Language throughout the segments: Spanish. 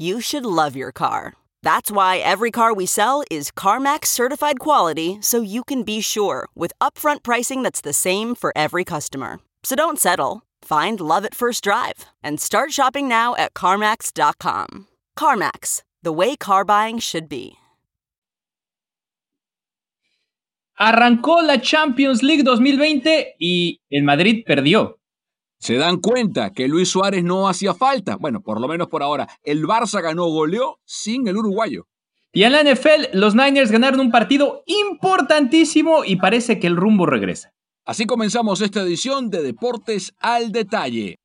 you should love your car. That's why every car we sell is CarMax certified quality so you can be sure with upfront pricing that's the same for every customer. So don't settle. Find love at first drive and start shopping now at CarMax.com. CarMax, the way car buying should be. Arrancó la Champions League 2020 y el Madrid perdió. Se dan cuenta que Luis Suárez no hacía falta. Bueno, por lo menos por ahora. El Barça ganó, goleó sin el uruguayo. Y en la NFL, los Niners ganaron un partido importantísimo y parece que el rumbo regresa. Así comenzamos esta edición de Deportes al Detalle.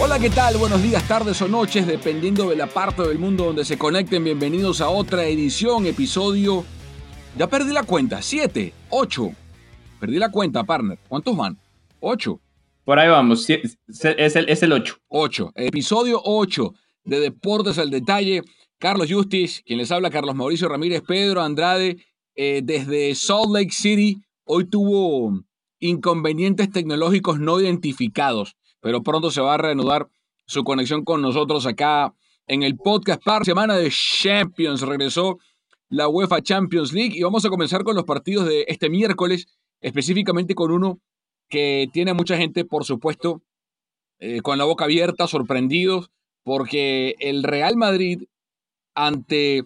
Hola, ¿qué tal? Buenos días, tardes o noches, dependiendo de la parte del mundo donde se conecten. Bienvenidos a otra edición, episodio. Ya perdí la cuenta, siete, ocho. Perdí la cuenta, partner. ¿Cuántos van? Ocho. Por ahí vamos, es el, es el 8. 8. Episodio 8 de Deportes al Detalle. Carlos Justis, quien les habla, Carlos Mauricio Ramírez, Pedro Andrade, eh, desde Salt Lake City. Hoy tuvo inconvenientes tecnológicos no identificados pero pronto se va a reanudar su conexión con nosotros acá en el podcast par semana de Champions. Regresó la UEFA Champions League. Y vamos a comenzar con los partidos de este miércoles, específicamente con uno que tiene a mucha gente, por supuesto, eh, con la boca abierta, sorprendidos, porque el Real Madrid ante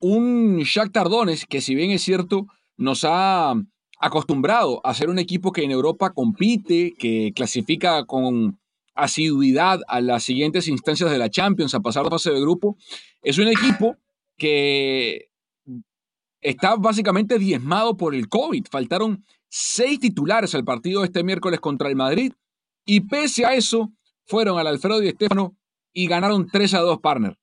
un Shakhtar Donetsk que si bien es cierto nos ha acostumbrado a ser un equipo que en Europa compite, que clasifica con asiduidad a las siguientes instancias de la Champions, a pasar la fase de grupo, es un equipo que está básicamente diezmado por el COVID. Faltaron seis titulares al partido este miércoles contra el Madrid y pese a eso fueron al Alfredo y Estefano y ganaron 3 a 2 partner.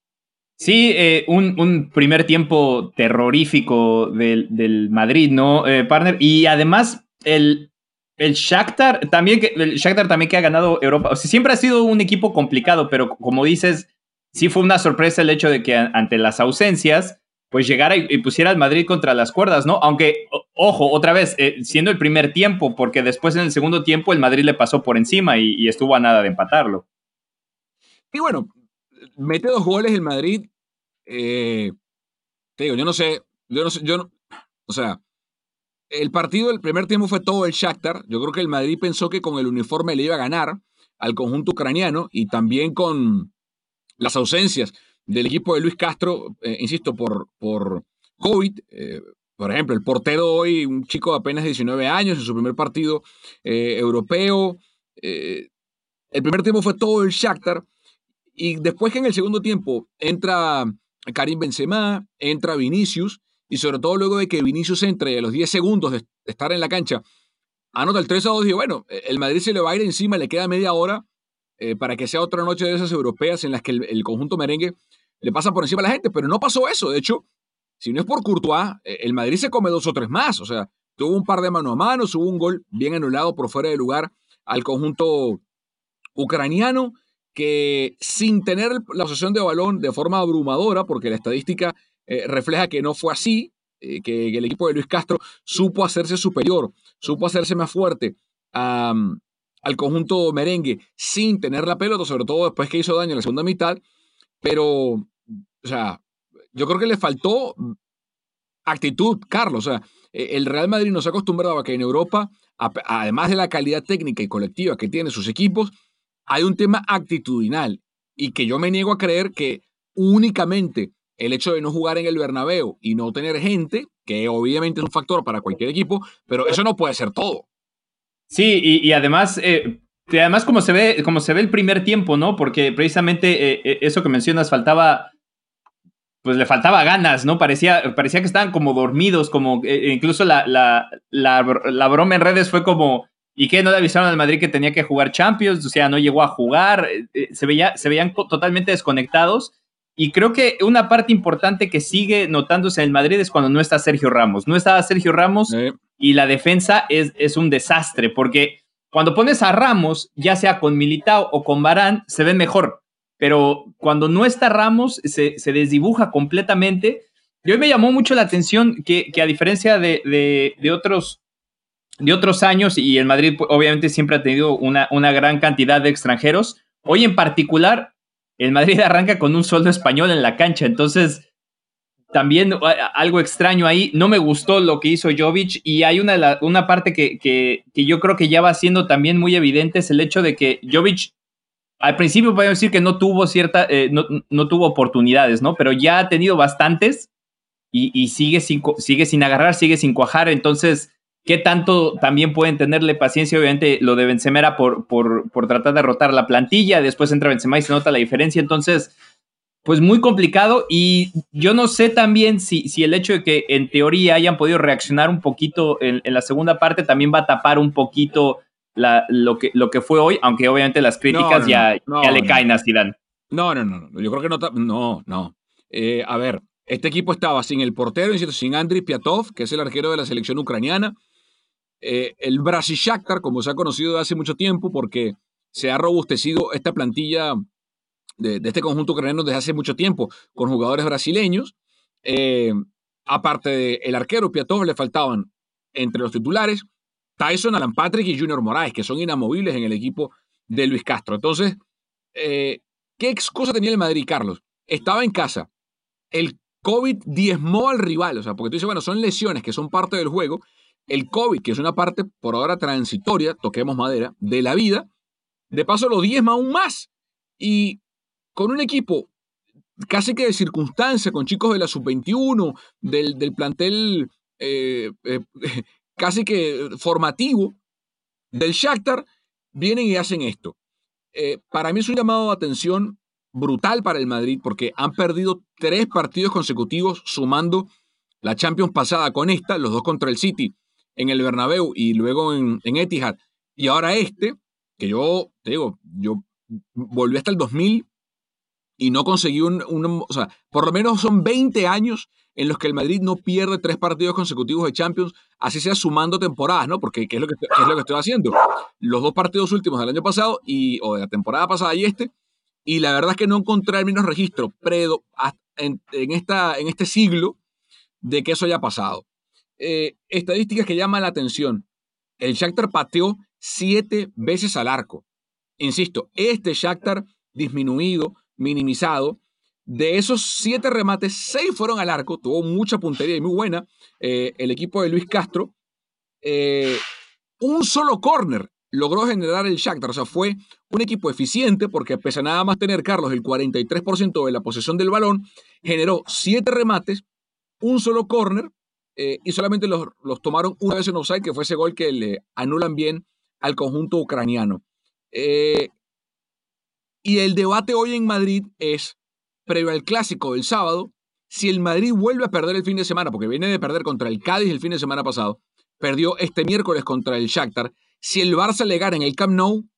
Sí, eh, un, primer tiempo terrorífico del, Madrid, ¿no, eh, partner? Y además, el, el Shakhtar también, que, el Shakhtar también que ha ganado Europa. Siempre ha sido un equipo complicado, pero como dices, sí fue una sorpresa el hecho de que ante las ausencias, pues llegara y, pusiera al Madrid contra las cuerdas, ¿no? Aunque, ojo, otra vez, eh, siendo el primer tiempo, porque después en el segundo tiempo el Madrid le pasó por encima y, estuvo a nada de empatarlo. Y bueno, mete dos goles el Madrid. Eh, te digo, yo no sé, yo no sé, yo no, o sea, el partido del primer tiempo fue todo el Shakhtar. Yo creo que el Madrid pensó que con el uniforme le iba a ganar al conjunto ucraniano y también con las ausencias del equipo de Luis Castro, eh, insisto, por, por COVID. Eh, por ejemplo, el portero hoy, un chico de apenas 19 años en su primer partido europeo. el primer tiempo fue todo el Shakhtar. Y después que en el segundo tiempo entra Karim Benzema, entra Vinicius, y sobre todo luego de que Vinicius entre a los 10 segundos de estar en la cancha, anota el 3 a 2 y bueno, el Madrid se le va a ir encima, le queda media hora eh, para que sea otra noche de esas europeas en las que el, conjunto merengue le pasa por encima a la gente, pero no pasó eso, de hecho, si no es por Courtois, eh, el Madrid se come dos o tres más, o sea, tuvo un par de mano a mano, hubo un gol bien anulado por fuera de lugar al conjunto ucraniano, que sin tener la posesión de balón de forma abrumadora, porque la estadística eh, refleja que no fue así, que, el equipo de Luis Castro supo hacerse superior, supo hacerse más fuerte al conjunto merengue sin tener la pelota, sobre todo después que hizo daño en la segunda mitad, pero, o sea, yo creo que le faltó actitud, Carlos, o sea, e, el Real Madrid nos ha acostumbrado a que en Europa, además de la calidad técnica y colectiva que tienen sus equipos, hay un tema actitudinal y que yo me niego a creer que únicamente el hecho de no jugar en el Bernabéu y no tener gente, que obviamente es un factor para cualquier equipo, pero eso no puede ser todo. Sí, y, además, eh, además como se ve, como se ve el primer tiempo, ¿no? Porque precisamente eh, eh, eso que mencionas faltaba, pues le faltaba ganas, ¿no? Parecía, parecía que estaban como dormidos, como incluso la, la, la, broma en redes fue como, ¿y qué? ¿No le avisaron al Madrid que tenía que jugar Champions? O sea, no llegó a jugar, se, veía, se veían totalmente desconectados. Y creo que una parte importante que sigue notándose en el Madrid es cuando no está Sergio Ramos. No estaba Sergio Ramos y la defensa es, es un desastre, porque cuando pones a Ramos, ya sea con Militao o con Barán, se ve mejor. Pero cuando no está Ramos, se, se desdibuja completamente. Y hoy me llamó mucho la atención que, que a diferencia de, de, de, otros, de otros años, y el Madrid pues, obviamente siempre ha tenido una, una gran cantidad de extranjeros, hoy en particular el Madrid arranca con un sueldo español en la cancha, entonces también algo extraño ahí. No me gustó lo que hizo Jovic y hay una, una parte que, que, yo creo que ya va siendo también muy evidente, es el hecho de que Jovic al principio podemos decir que no tuvo cierta, eh, no, no, tuvo oportunidades, ¿no? Pero ya ha tenido bastantes y, y, sigue, sin, sigue sin agarrar, sigue sin cuajar, entonces ¿Qué tanto también pueden tenerle paciencia? Obviamente lo de Benzema era por, por, por tratar de rotar la plantilla, después entra Benzema y se nota la diferencia, entonces, pues muy complicado y yo no sé también si, si el hecho de que en teoría hayan podido reaccionar un poquito en, la segunda parte también va a tapar un poquito la, lo, que, lo que fue hoy, aunque obviamente las críticas ya, ya le caen a Zidane. No, no, no, yo creo que no, no, no. Eh, a ver, este equipo estaba sin el portero, sin Andriy Piatov, que es el arquero de la selección ucraniana, eh, el Brasil Shakhtar, como se ha conocido de hace mucho tiempo, porque se ha robustecido esta plantilla de, este conjunto ucraniano desde hace mucho tiempo, con jugadores brasileños. Eh, aparte del arquero Piatov, le faltaban entre los titulares Tyson, Alan Patrick y Junior Moraes, que son inamovibles en el equipo de Luis Castro. Entonces, eh, ¿qué excusa tenía el Madrid, Carlos? Estaba en casa. El COVID diezmó al rival, o sea, porque tú dices, bueno, son lesiones que son parte del juego, el COVID, que es una parte por ahora transitoria, toquemos madera, de la vida, de paso lo diezma aún más. Y con un equipo casi que de circunstancia, con chicos de la sub-21, del, plantel eh, eh, casi que formativo del Shakhtar, vienen y hacen esto. Eh, para mí es un llamado de atención brutal para el Madrid porque han perdido tres partidos consecutivos sumando la Champions pasada con esta, los dos contra el City en el Bernabéu y luego en, Etihad. Y ahora este, que yo, te digo, yo volví hasta el 2000 y no conseguí un, o sea, por lo menos son 20 años en los que el Madrid no pierde tres partidos consecutivos de Champions, así sea sumando temporadas, ¿no? Porque ¿qué es lo que, es lo que estoy haciendo? Los dos partidos últimos del año pasado y, o de la temporada pasada y este, y la verdad es que no encontré el mismo registro predo en, en, esta, en este siglo de que eso haya pasado. Eh, estadísticas que llaman la atención. El Shakhtar pateó siete veces al arco. Insisto, este Shakhtar disminuido, minimizado, de esos siete remates, seis fueron al arco, tuvo mucha puntería y muy buena eh, el equipo de Luis Castro. Eh, un solo corner logró generar el Shakhtar, o sea, fue un equipo eficiente porque pese a nada más tener Carlos el 43% de la posesión del balón, generó siete remates, un solo corner eh, y solamente los, tomaron una vez en offside, que fue ese gol que le anulan bien al conjunto ucraniano. Y el debate hoy en Madrid es, previo al clásico del sábado, si el Madrid vuelve a perder el fin de semana, porque viene de perder contra el Cádiz el fin de semana pasado, perdió este miércoles contra el Shakhtar, si el Barça le gana en el Camp Nou,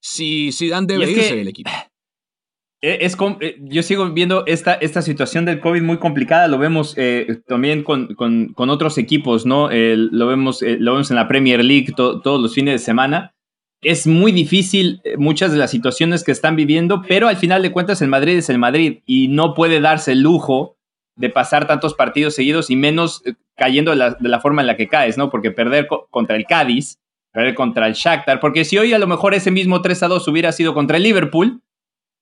si Zidane debe irse del equipo. Eh, es, eh, yo sigo viendo esta, esta situación del COVID muy complicada, lo vemos eh, también con, con, otros equipos, ¿no? lo, vemos, lo vemos en la Premier League todos los fines de semana. Es muy difícil eh, muchas de las situaciones que están viviendo, pero al final de cuentas el Madrid es el Madrid y no puede darse el lujo de pasar tantos partidos seguidos y menos eh, cayendo de la, forma en la que caes, ¿no? Porque perder contra el Cádiz, perder contra el Shakhtar, porque si hoy a lo mejor ese mismo 3 a 2 hubiera sido contra el Liverpool,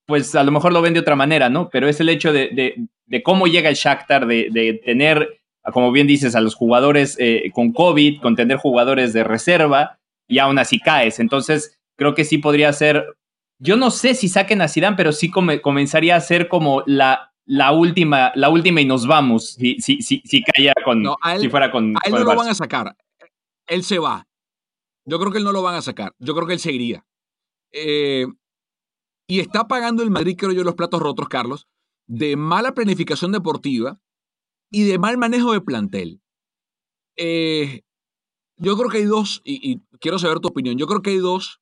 pues a lo mejor lo ven de otra manera, ¿no? Pero es el hecho de, cómo llega el Shakhtar, de, tener, como bien dices, a los jugadores eh, con COVID, con tener jugadores de reserva, y aún así caes. Entonces, creo que sí podría ser. Yo no sé si saquen a Zidane, pero sí comenzaría a ser como la, la última, la última y nos vamos. Si, si, si, si con. si fuera con. A él no lo van a sacar. Él se va. Yo creo que él no lo van a sacar. Yo creo que él seguiría. Eh, y está pagando el Madrid, creo yo, los platos rotos, Carlos, de mala planificación deportiva y de mal manejo de plantel. Eh, yo creo que hay dos, y, quiero saber tu opinión, yo creo que hay dos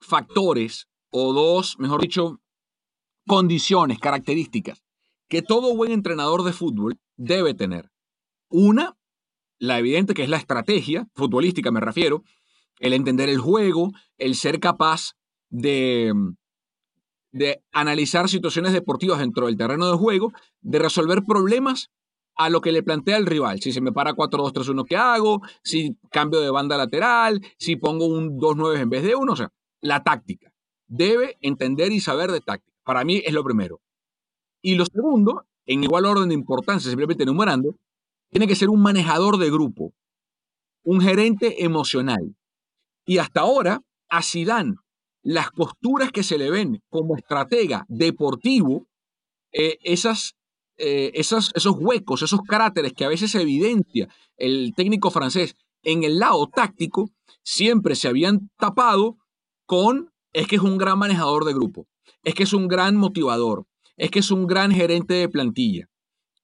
factores o dos, mejor dicho, condiciones, características que todo buen entrenador de fútbol debe tener. Una, la evidente que es la estrategia, futbolística me refiero, el entender el juego, el ser capaz de, de analizar situaciones deportivas dentro del terreno de juego, de resolver problemas a lo que le plantea el rival. Si se me para 4-2-3-1, ¿qué hago? Si cambio de banda lateral, si pongo un 2-9 en vez de uno. O sea, la táctica. Debe entender y saber de táctica. Para mí es lo primero. Y lo segundo, en igual orden de importancia, simplemente enumerando, tiene que ser un manejador de grupo, un gerente emocional. Y hasta ahora, a Zidane, las posturas que se le ven como estratega deportivo, eh, esas eh, esos, esos huecos, esos cráteres que a veces evidencia el técnico francés en el lado táctico, siempre se habían tapado con es que es un gran manejador de grupo, es que es un gran motivador, es que es un gran gerente de plantilla.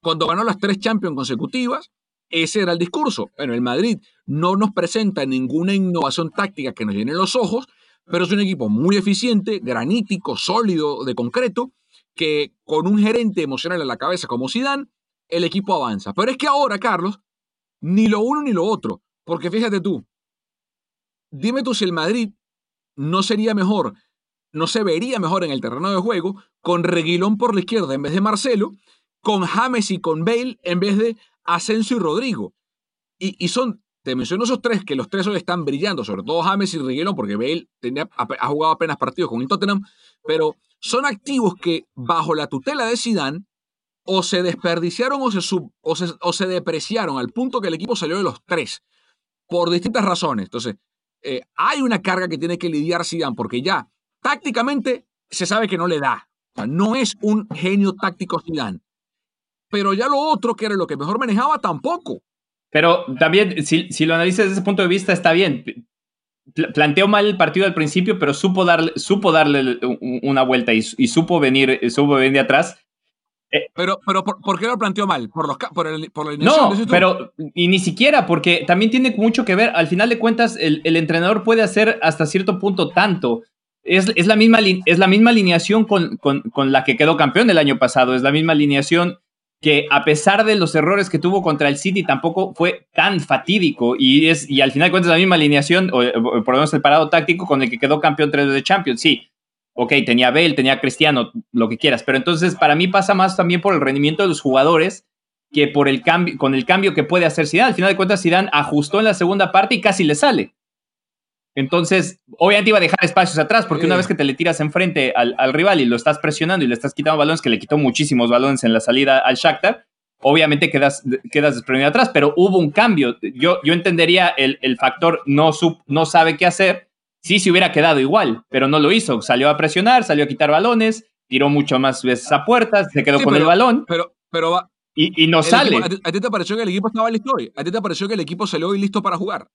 Cuando ganó las tres Champions consecutivas, ese era el discurso. Bueno, el Madrid no nos presenta ninguna innovación táctica que nos llene los ojos, pero es un equipo muy eficiente, granítico, sólido, de concreto, que con un gerente emocional en la cabeza como Zidane, el equipo avanza. Pero es que ahora, Carlos, ni lo uno ni lo otro. Porque fíjate tú, dime tú si el Madrid no sería mejor, no se vería mejor en el terreno de juego con Reguilón por la izquierda en vez de Marcelo, con James y con Bale en vez de Asensio y Rodrigo. Y, son, te menciono esos tres, que los tres hoy están brillando, sobre todo James y Reguilón, porque Bale ha jugado apenas partidos con el Tottenham, pero son activos que bajo la tutela de Sidán o se desperdiciaron o se, o, se, depreciaron al punto que el equipo salió de los tres por distintas razones. Entonces, eh, hay una carga que tiene que lidiar Sidán porque ya tácticamente se sabe que no le da. no es un genio táctico Sidán. Pero ya lo otro, que era lo que mejor manejaba, tampoco. Pero también, si, si lo analizas desde ese punto de vista, está bien planteó mal el partido al principio, pero supo darle, supo darle una vuelta y, supo venir, supo venir de atrás. Eh, pero, pero ¿por, qué lo planteó mal? ¿Por, los, por, el, por la No, pero y ni siquiera, porque también tiene mucho que ver. Al final de cuentas, el, entrenador puede hacer hasta cierto punto tanto. Es, es la, misma, es la misma alineación con, con, con, la que quedó campeón el año pasado. Es la misma alineación que a pesar de los errores que tuvo contra el City tampoco fue tan fatídico y es y al final de cuentas la misma alineación o, por lo menos el parado táctico con el que quedó campeón tres de Champions, sí. Ok, tenía Bale, tenía Cristiano, lo que quieras, pero entonces para mí pasa más también por el rendimiento de los jugadores que por el cambio, con el cambio que puede hacer Zidane. Al final de cuentas Zidane ajustó en la segunda parte y casi le sale. Entonces, obviamente iba a dejar espacios atrás, porque una vez que te le tiras enfrente al, al, rival y lo estás presionando y le estás quitando balones, que le quitó muchísimos balones en la salida al Shakhtar, obviamente quedas, quedas desprevenido atrás, pero hubo un cambio. Yo, yo entendería el, el factor no, sub, no sabe qué hacer, sí se hubiera quedado igual, pero no lo hizo. Salió a presionar, salió a quitar balones, tiró mucho más veces a puertas, se quedó con el balón. Pero, pero va, y, y, no sale. ¿a, ti, te pareció que el equipo estaba listo hoy? ¿A ti te pareció que el equipo salió hoy listo para jugar?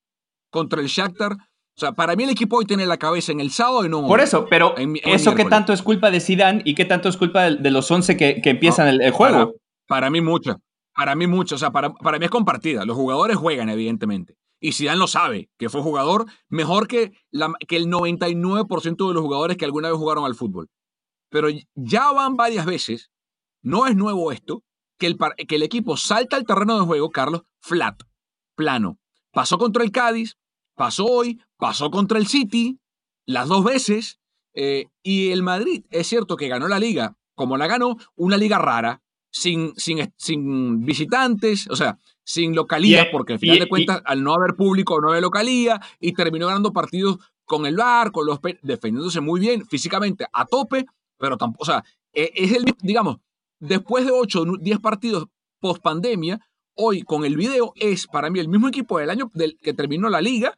Contra el Shakhtar o sea, para mí el equipo hoy tiene la cabeza en el sábado y no. Por eso, pero ¿eso qué tanto es culpa de Zidane y qué tanto es culpa de, los 11 que, empiezan el, juego? Para, mí mucho. Para mí mucho. O sea, para, para mí es compartida. Los jugadores juegan, evidentemente. Y Zidane lo sabe, que fue jugador mejor que, la, que el 99% de los jugadores que alguna vez jugaron al fútbol. Pero ya van varias veces, no es nuevo esto, que el, que el equipo salta al terreno de juego, Carlos, flat, plano. Pasó contra el Cádiz, pasó hoy, pasó contra el City las dos veces. Eh, y el Madrid, es cierto que ganó la liga, como la ganó, una liga rara, sin, sin, sin visitantes, o sea, sin localía, porque al final de cuentas, al no haber público, no haber localía, y terminó ganando partidos con el bar, con los defendiéndose muy bien, físicamente a tope, pero tampoco, o sea, e, es el, digamos, después de 8 o 10 partidos post pandemia, hoy con el video es para mí el mismo equipo del año del que terminó la liga,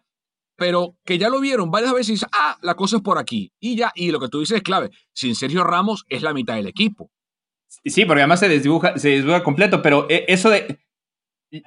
pero que ya lo vieron varias veces y ah, la cosa es por aquí. Y ya, y lo que tú dices es clave, sin Sergio Ramos es la mitad del equipo. Sí, porque además se desdibuja, se desdibuja completo, pero eh, eso de...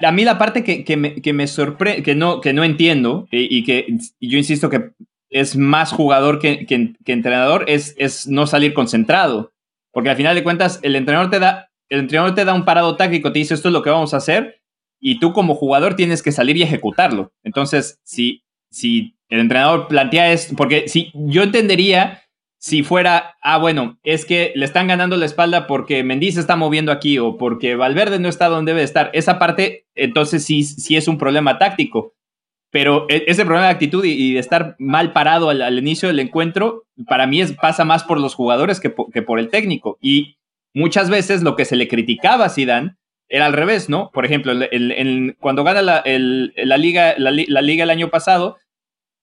A mí la parte que, que me, que me sorprende, que no, que no entiendo, y, que yo insisto que es más jugador que, que, entrenador, es, es no salir concentrado. Porque al final de cuentas, el entrenador te da, el entrenador te da un parado táctico, te dice esto es lo que vamos a hacer, y tú como jugador tienes que salir y ejecutarlo. Entonces, si, si el entrenador plantea esto, porque si yo entendería si fuera, ah, bueno, es que le están ganando la espalda porque Mendy se está moviendo aquí o porque Valverde no está donde debe estar. Esa parte, entonces sí, sí es un problema táctico. Pero e, ese problema de actitud y, de estar mal parado al, inicio del encuentro, para mí es, pasa más por los jugadores que por, el técnico. Y muchas veces lo que se le criticaba a Zidane era al revés, ¿no? Por ejemplo, cuando gana la, liga, la, liga el año pasado,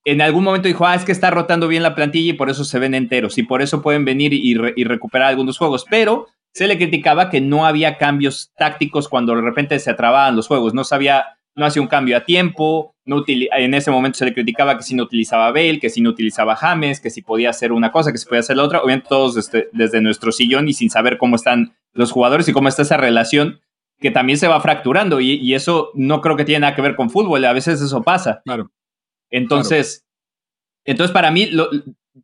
en algún momento dijo, ah, es que está rotando bien la plantilla y por eso se ven enteros y por eso pueden venir y, recuperar algunos juegos. Pero se le criticaba que no había cambios tácticos cuando de repente se atrababan los juegos. No sabía, no hacía un cambio a tiempo. No en ese momento se le criticaba que si no utilizaba Bale, que si no utilizaba James, que si podía hacer una cosa, que si podía hacer la otra. Obviamente todos desde nuestro sillón y sin saber cómo están los jugadores y cómo está esa relación que también se va fracturando y, y, eso no creo que tiene nada que ver con fútbol, a veces eso pasa. Claro. Entonces, entonces para mí lo,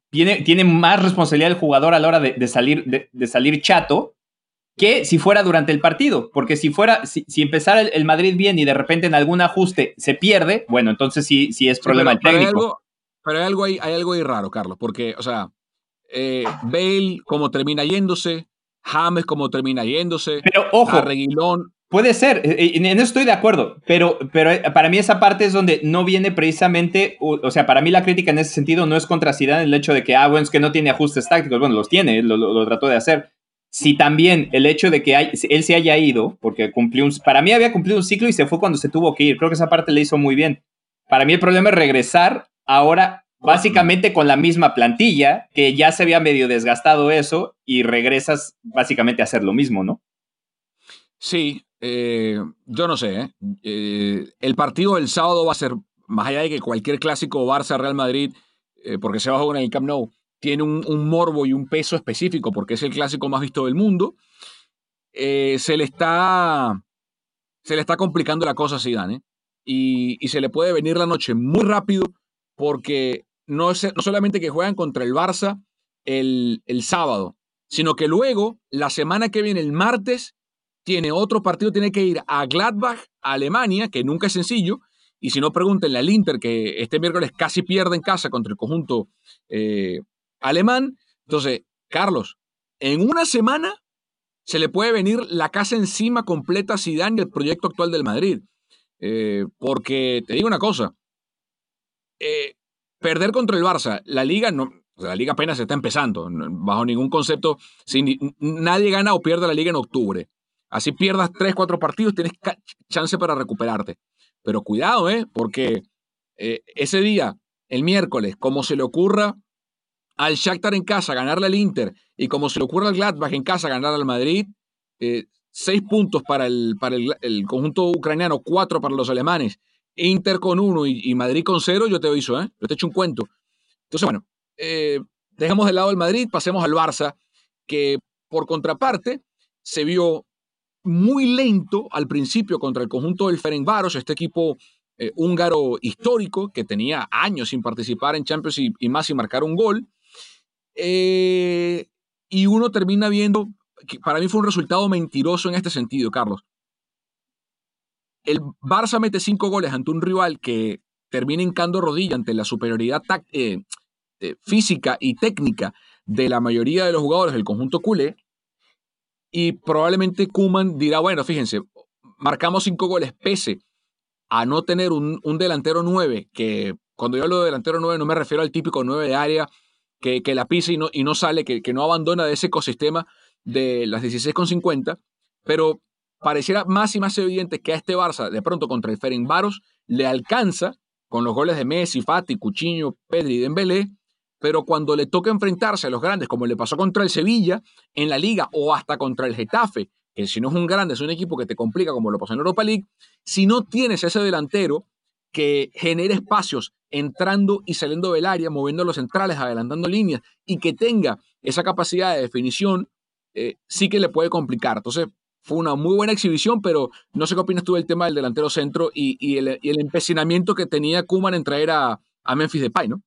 tiene, tiene, más responsabilidad el jugador a la hora de, salir, de, salir chato que si fuera durante el partido, porque si fuera, si, empezara el, Madrid bien y de repente en algún ajuste se pierde, bueno, entonces sí, sí es problema del técnico. Pero, hay algo, ahí, hay algo ahí raro, Carlos, porque, o sea, eh, Bale como termina yéndose, James como termina yéndose, pero ojo, Reguilón, Puede ser, eh, eh, en eso estoy de acuerdo, pero, pero eh, para mí esa parte es donde no viene precisamente, o, sea, para mí la crítica en ese sentido no es contra Zidane el hecho de que, ah, bueno, es que no tiene ajustes tácticos, bueno, los tiene, lo, trató de hacer. Si también el hecho de que él se haya ido, porque cumplió un, para mí había cumplido un ciclo y se fue cuando se tuvo que ir, creo que esa parte le hizo muy bien. Para mí el problema es regresar ahora básicamente con la misma plantilla, que ya se había medio desgastado eso y regresas básicamente a hacer lo mismo, ¿no? Sí, eh, yo no sé. ¿eh? ¿eh? el partido del sábado va a ser, más allá de que cualquier clásico Barça-Real Madrid, eh, porque se va a jugar en el Camp Nou, tiene un, morbo y un peso específico porque es el clásico más visto del mundo, se, le está, se le está complicando la cosa a Zidane. Y, y, se le puede venir la noche muy rápido porque no, es, no solamente que juegan contra el Barça el, el sábado, sino que luego, la semana que viene, el martes, tiene otro partido, tiene que ir a Gladbach, a Alemania, que nunca es sencillo. Y si no, pregúntenle al Inter, que este miércoles casi pierde en casa contra el conjunto eh, alemán. Entonces, Carlos, en una semana se le puede venir la casa encima completa a Zidane y el proyecto actual del Madrid. Eh, porque te digo una cosa, eh, perder contra el Barça, la liga no, la liga apenas está empezando, bajo ningún concepto, nadie gana o pierde la liga en octubre. Así pierdas tres, cuatro partidos, tienes chance para recuperarte. Pero cuidado, ¿eh? Porque eh, ese día, el miércoles, como se le ocurra al Shakhtar en casa ganarle al Inter y como se le ocurra al Gladbach en casa ganar al Madrid, eh, seis puntos para, el, para el, conjunto ucraniano, cuatro para los alemanes, Inter con uno y, Madrid con cero, yo te aviso, ¿eh? Yo te echo un cuento. Entonces, bueno, eh, dejemos de lado el Madrid, pasemos al Barça, que por contraparte se vio muy lento al principio contra el conjunto del Ferencváros, este equipo eh, húngaro histórico que tenía años sin participar en Champions y, más sin marcar un gol. Eh, y uno termina viendo, que para mí fue un resultado mentiroso en este sentido, Carlos. El Barça mete cinco goles ante un rival que termina hincando rodilla ante la superioridad eh, física y técnica de la mayoría de los jugadores del conjunto culé. Y probablemente Kuman dirá, bueno, fíjense, marcamos cinco goles pese a no tener un, delantero nueve que cuando yo hablo de delantero 9 no me refiero al típico 9 de área que, que la pisa y no, y no sale, que, que no abandona de ese ecosistema de las 16,50, pero pareciera más y más evidente que a este Barça, de pronto contra el Ferencváros, le alcanza con los goles de Messi, Fati, Cuchiño, Pedri y Dembélé, pero cuando le toca enfrentarse a los grandes, como le pasó contra el Sevilla en la liga o hasta contra el Getafe, que si no es un grande, es un equipo que te complica como lo pasó en Europa League, si no tienes ese delantero que genere espacios entrando y saliendo del área, moviendo los centrales, adelantando líneas y que tenga esa capacidad de definición, eh, sí que le puede complicar. Entonces, fue una muy buena exhibición, pero no sé qué opinas tú del tema del delantero centro y, el, empecinamiento que tenía Kuman en traer a, Memphis Depay, ¿no?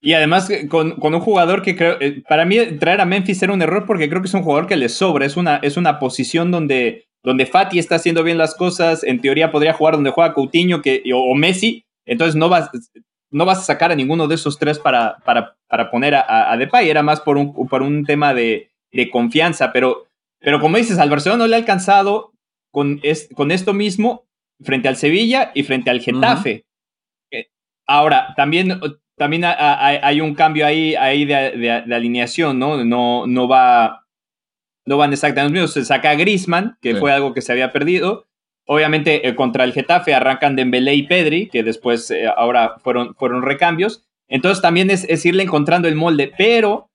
Y además con, un jugador que creo, eh, para mí traer a Memphis era un error porque creo que es un jugador que le sobra, es una, es una posición donde, donde Fati está haciendo bien las cosas, en teoría podría jugar donde juega Coutinho o, Messi, entonces no vas, no vas a sacar a ninguno de esos tres para, para, para poner a, Depay, era más por un, por un tema de confianza, pero pero como dices, al Barcelona no le ha alcanzado con, con esto mismo frente al Sevilla y frente al Getafe. Eh, ahora, también, también hay un cambio ahí, ahí de, alineación, ¿no? No, no, va, no van exactamente los mismos. Se saca a Grisman, que fue algo que se había perdido. Obviamente, eh, contra el Getafe arrancan Dembélé y Pedri, que después eh, ahora fueron, fueron recambios. Entonces también es, es, irle encontrando el molde, pero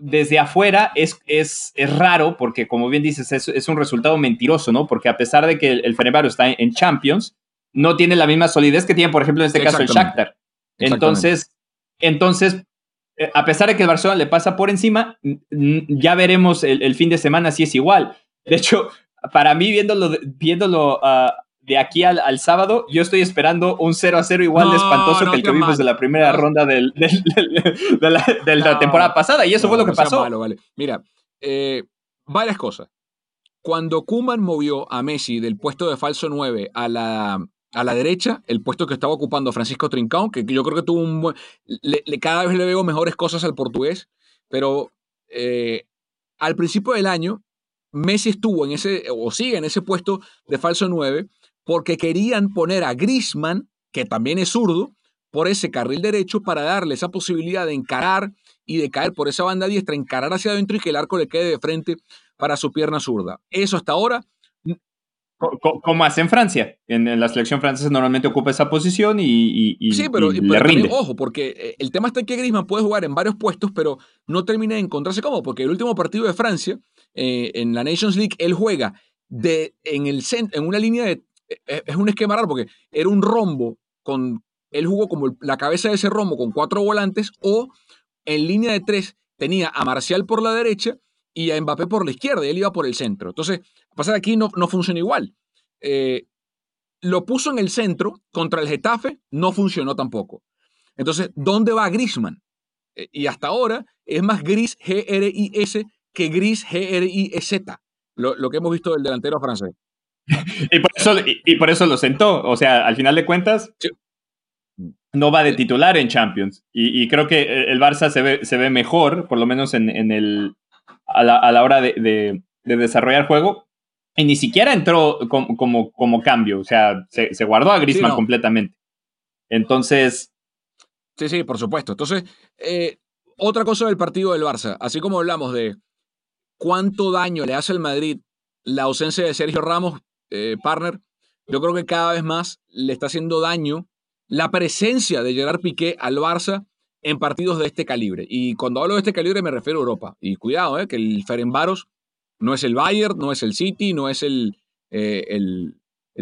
desde afuera es, es, es, raro porque, como bien dices, es, es, un resultado mentiroso, ¿no? Porque a pesar de que el, el está en Champions, no tiene la misma solidez que tiene, por ejemplo, en este caso el Shakhtar. Entonces, entonces, eh, a pesar de que el Barcelona le pasa por encima, ya veremos el, fin de semana si es igual. De hecho, para mí, viéndolo, viéndolo uh, de aquí al, al, sábado, yo estoy esperando un 0 a 0 igual de espantoso que el que vimos de la primera ronda del, de, la, temporada pasada. Y eso fue lo que pasó. vale. Mira, eh, varias cosas. Cuando Kuman movió a Messi del puesto de falso 9 a la, a la derecha, el puesto que estaba ocupando Francisco Trincão, que yo creo que tuvo un buen. Le, cada vez le veo mejores cosas al portugués, pero eh, al principio del año, Messi estuvo en ese, o sigue en ese puesto de falso 9, porque querían poner a Grisman, que también es zurdo, por ese carril derecho para darle esa posibilidad de encarar y de caer por esa banda diestra, encarar hacia adentro y que el arco le quede de frente para su pierna zurda. Eso hasta ahora como hace en Francia. En, la selección francesa normalmente ocupa esa posición y, sí, pero, le rinde. ojo, porque eh, el tema está que Griezmann puede jugar en varios puestos, pero no termina de encontrarse cómodo, porque el último partido de Francia, eh, en la Nations League, él juega de, en, el, en una línea de es un esquema raro porque era un rombo con, él jugó como la cabeza de ese rombo con cuatro volantes o en línea de tres tenía a Marcial por la derecha y a Mbappé por la izquierda y él iba por el centro. Entonces, pasar aquí no, no funciona igual. Eh, lo puso en el centro contra el Getafe, no funcionó tampoco. Entonces, ¿dónde va Grisman? Eh, y hasta ahora es más gris G-R-I-S que gris G-R-I-Z, lo, lo que hemos visto del delantero francés. Y, por eso, lo sentó. O sea, al final de cuentas, no va de titular en Champions. Y, creo que el Barça se ve, se ve mejor, por lo menos en, el, a, la, hora de, desarrollar juego. Y ni siquiera entró como, como, cambio. O sea, se, guardó a Griezmann completamente. Entonces. Sí, sí, por supuesto. Entonces, eh, otra cosa del partido del Barça. Así como hablamos de cuánto daño le hace el Madrid la ausencia de Sergio Ramos, eh, partner, yo creo que cada vez más le está haciendo daño la presencia de Gerard Piqué al Barça en partidos de este calibre. Y cuando hablo de este calibre me refiero a Europa. Y cuidado, eh, que el Ferenbaros no es el Bayern, no es el City, no es el, eh, el,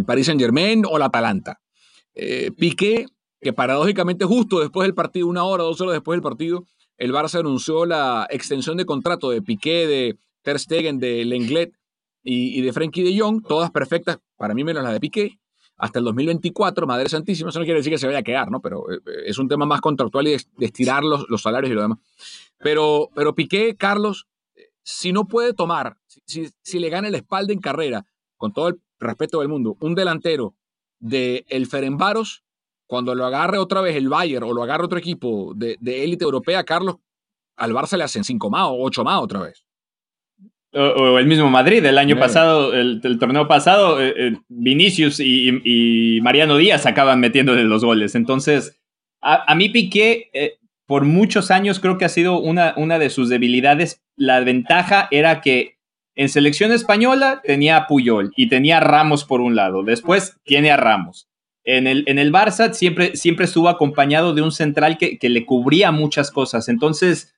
Paris Saint Germain o la Atalanta. Piqué, que paradójicamente justo después del partido, una hora, dos horas después del partido, el Barça anunció la extensión de contrato de Piqué, de Ter Stegen, de Lenglet y, de Frankie de Jong, todas perfectas, para mí menos la de Piqué, hasta el 2024, Madre Santísima, eso no quiere decir que se vaya a quedar, ¿no? Pero eh, es un tema más contractual y de, estirar los, los, salarios y lo demás. Pero, pero Piqué, Carlos, si no puede tomar, si, si le gana la espalda en carrera, con todo el respeto del mundo, un delantero de el Ferenbaros, cuando lo agarre otra vez el Bayern o lo agarre otro equipo de élite europea, Carlos, al Barça le hacen cinco más o ocho más otra vez. O, el mismo Madrid, el año pasado, el, torneo pasado, eh, eh, Vinicius y, Mariano Díaz acaban metiéndole los goles. Entonces, a, mí Piqué, eh, por muchos años creo que ha sido una, una de sus debilidades. La ventaja era que en selección española tenía a Puyol y tenía a Ramos por un lado. Después tiene a Ramos. En el, en el Barça siempre, siempre estuvo acompañado de un central que, que le cubría muchas cosas. Entonces,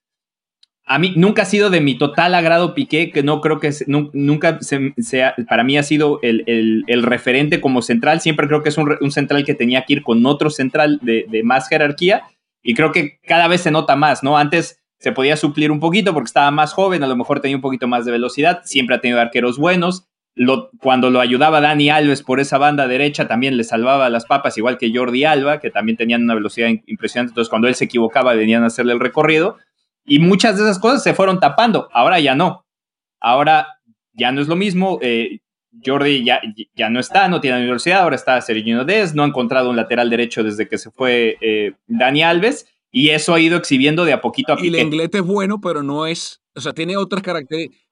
a mí nunca ha sido de mi total agrado Piqué, que no creo que nunca sea, para mí ha sido el, referente como central. Siempre creo que es un, central que tenía que ir con otro central de, más jerarquía y creo que cada vez se nota más, ¿no? Antes se podía suplir un poquito porque estaba más joven, a lo mejor tenía un poquito más de velocidad, siempre ha tenido arqueros buenos. cuando lo ayudaba Dani Alves por esa banda derecha, también le salvaba las papas, igual que Jordi Alba, que también tenían una velocidad impresionante. Entonces, cuando él se equivocaba, venían a hacerle el recorrido. Y muchas de esas cosas se fueron tapando. Ahora ya no. Ahora ya no es lo mismo. Eh, Jordi ya, ya no está, no tiene la universidad, ahora está Sergio Dez, no ha encontrado un lateral derecho desde que se fue eh, Dani Alves, y eso ha ido exhibiendo de a poquito a poquito. Y el inglés es bueno, pero no es, o sea, tiene otras,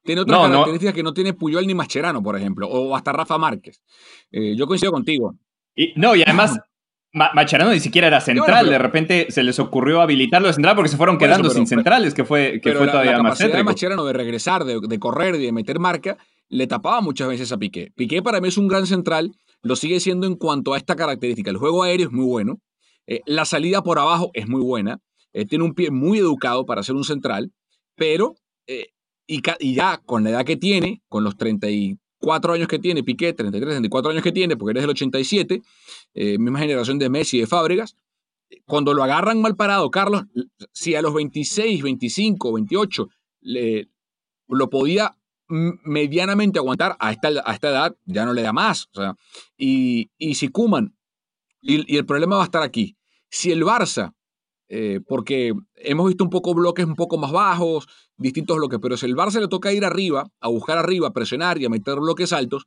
tiene otras características que no tiene Puyol ni Mascherano, por ejemplo, o hasta Rafa Márquez. Eh, yo coincido contigo. Y, no, y además Macharano ni siquiera era central, de repente se les ocurrió habilitarlo de central porque se fueron quedando sin centrales, que fue, que fue todavía la más de Macharano de regresar, de, correr y de meter marca, le tapaba muchas veces a Piqué. Piqué para mí es un gran central, lo sigue siendo en cuanto a esta característica. El juego aéreo es muy bueno, eh, la salida por abajo es muy buena, eh, tiene un pie muy educado para ser un central, pero eh, y, y, ya con la edad que tiene, con los 34 años que tiene Piqué, 33, 34 años que tiene, porque eres del 87, eh, misma generación de Messi y de Fábregas, cuando lo agarran mal parado, Carlos, si a los 26, 25, 28 le, lo podía medianamente aguantar a esta, a esta edad, ya no le da más. y, si Kuman, y, el problema va a estar aquí, si el Barça, eh, porque hemos visto un poco bloques un poco más bajos, distintos bloques, pero si el Barça le toca ir arriba, a buscar arriba, presionar y a meter bloques altos,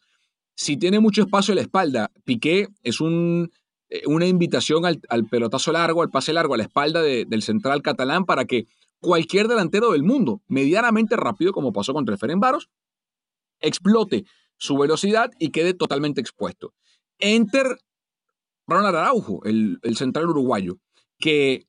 si tiene mucho espacio en la espalda, Piqué es un, eh, una invitación al, pelotazo largo, al pase largo a la espalda del central catalán para que cualquier delantero del mundo, medianamente rápido, como pasó contra el Ferenbaros, explote su velocidad y quede totalmente expuesto. Enter Ronald Araujo, el, central uruguayo, que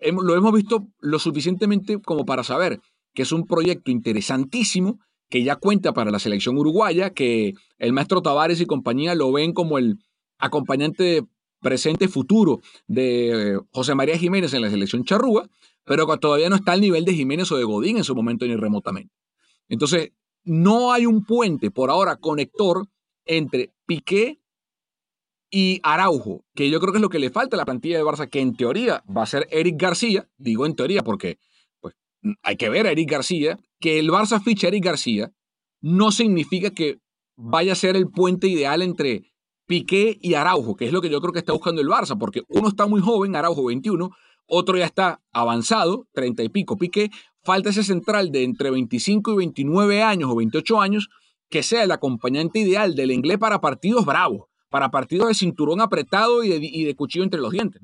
lo hemos visto lo suficientemente como para saber que es un proyecto interesantísimo que ya cuenta para la selección uruguaya, que el maestro Tavares y compañía lo ven como el acompañante presente futuro de José María Jiménez en la selección charrúa, pero que todavía no está al nivel de Jiménez o de Godín en su momento ni remotamente. Entonces, no hay un puente por ahora conector entre Piqué y Araujo, que yo creo que es lo que le falta a la plantilla de Barça, que en teoría va a ser Eric García, digo en teoría porque hay que ver a Eric García, que el Barça ficha Eric García no significa que vaya a ser el puente ideal entre Piqué y Araujo, que es lo que yo creo que está buscando el Barça, porque uno está muy joven, Araujo 21, otro ya está avanzado, 30 y pico, Piqué, falta ese central de entre 25 y 29 años o 28 años, que sea el acompañante ideal del inglés para partidos bravos, para partidos de cinturón apretado y de, cuchillo entre los dientes.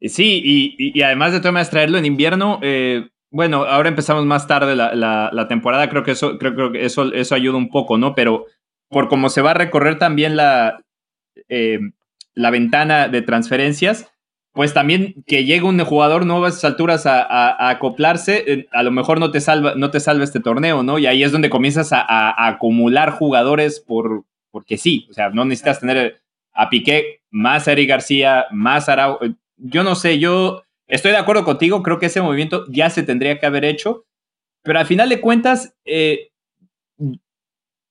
Sí, y, además de todo traerlo en invierno, eh, bueno, ahora empezamos más tarde la, temporada, creo que eso, creo, que eso, eso ayuda un poco, ¿no? Pero por cómo se va a recorrer también la, eh, la ventana de transferencias, pues también que llegue un jugador nuevo a esas alturas a, acoplarse, a lo mejor no te, salva, no te salva este torneo, ¿no? Y ahí es donde comienzas a, acumular jugadores por, porque sí, o sea, no necesitas tener a Piqué, más a Eric García, más a Yo no sé, yo Estoy de acuerdo contigo, creo que ese movimiento ya se tendría que haber hecho, pero al final de cuentas, eh,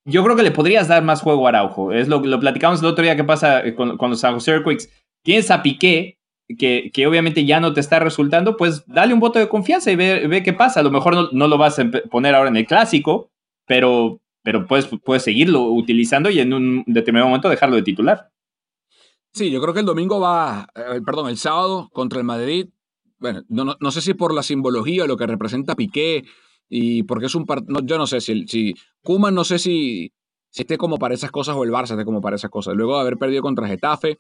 yo creo que le podrías dar más juego a Araujo. Es lo, lo platicamos el otro día que pasa eh, con, los San Jose Earthquakes. Tienes a Piqué, que, que, obviamente ya no te está resultando, pues dale un voto de confianza y ve, ve qué pasa. A lo mejor no, lo vas a poner ahora en el clásico, pero, pero puedes, puedes seguirlo utilizando y en un determinado momento dejarlo de titular. Sí, yo creo que el domingo va, eh, perdón, el sábado contra el Madrid bueno, no, no, sé si por la simbología, lo que representa Piqué y porque es un partido, yo no sé si, si Kuman no sé si, si esté como para esas cosas o el Barça esté como para esas cosas. Luego de haber perdido contra Getafe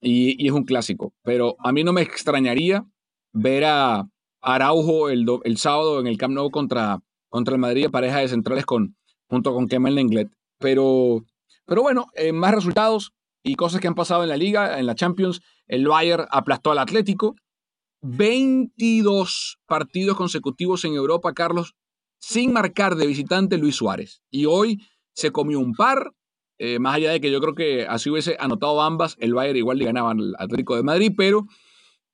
y, es un clásico. Pero a mí no me extrañaría ver a Araujo el, el sábado en el Camp Nou contra, contra el Madrid pareja de centrales con, junto con Kemal Lenglet. Pero, pero bueno, más resultados y cosas que han pasado en la liga, en la Champions. El Bayern aplastó al Atlético. 22 partidos consecutivos en Europa, Carlos, sin marcar de visitante Luis Suárez. Y hoy se comió un par, eh, más allá de que yo creo que así hubiese anotado ambas, el Bayern igual le ganaba al Atlético de Madrid, pero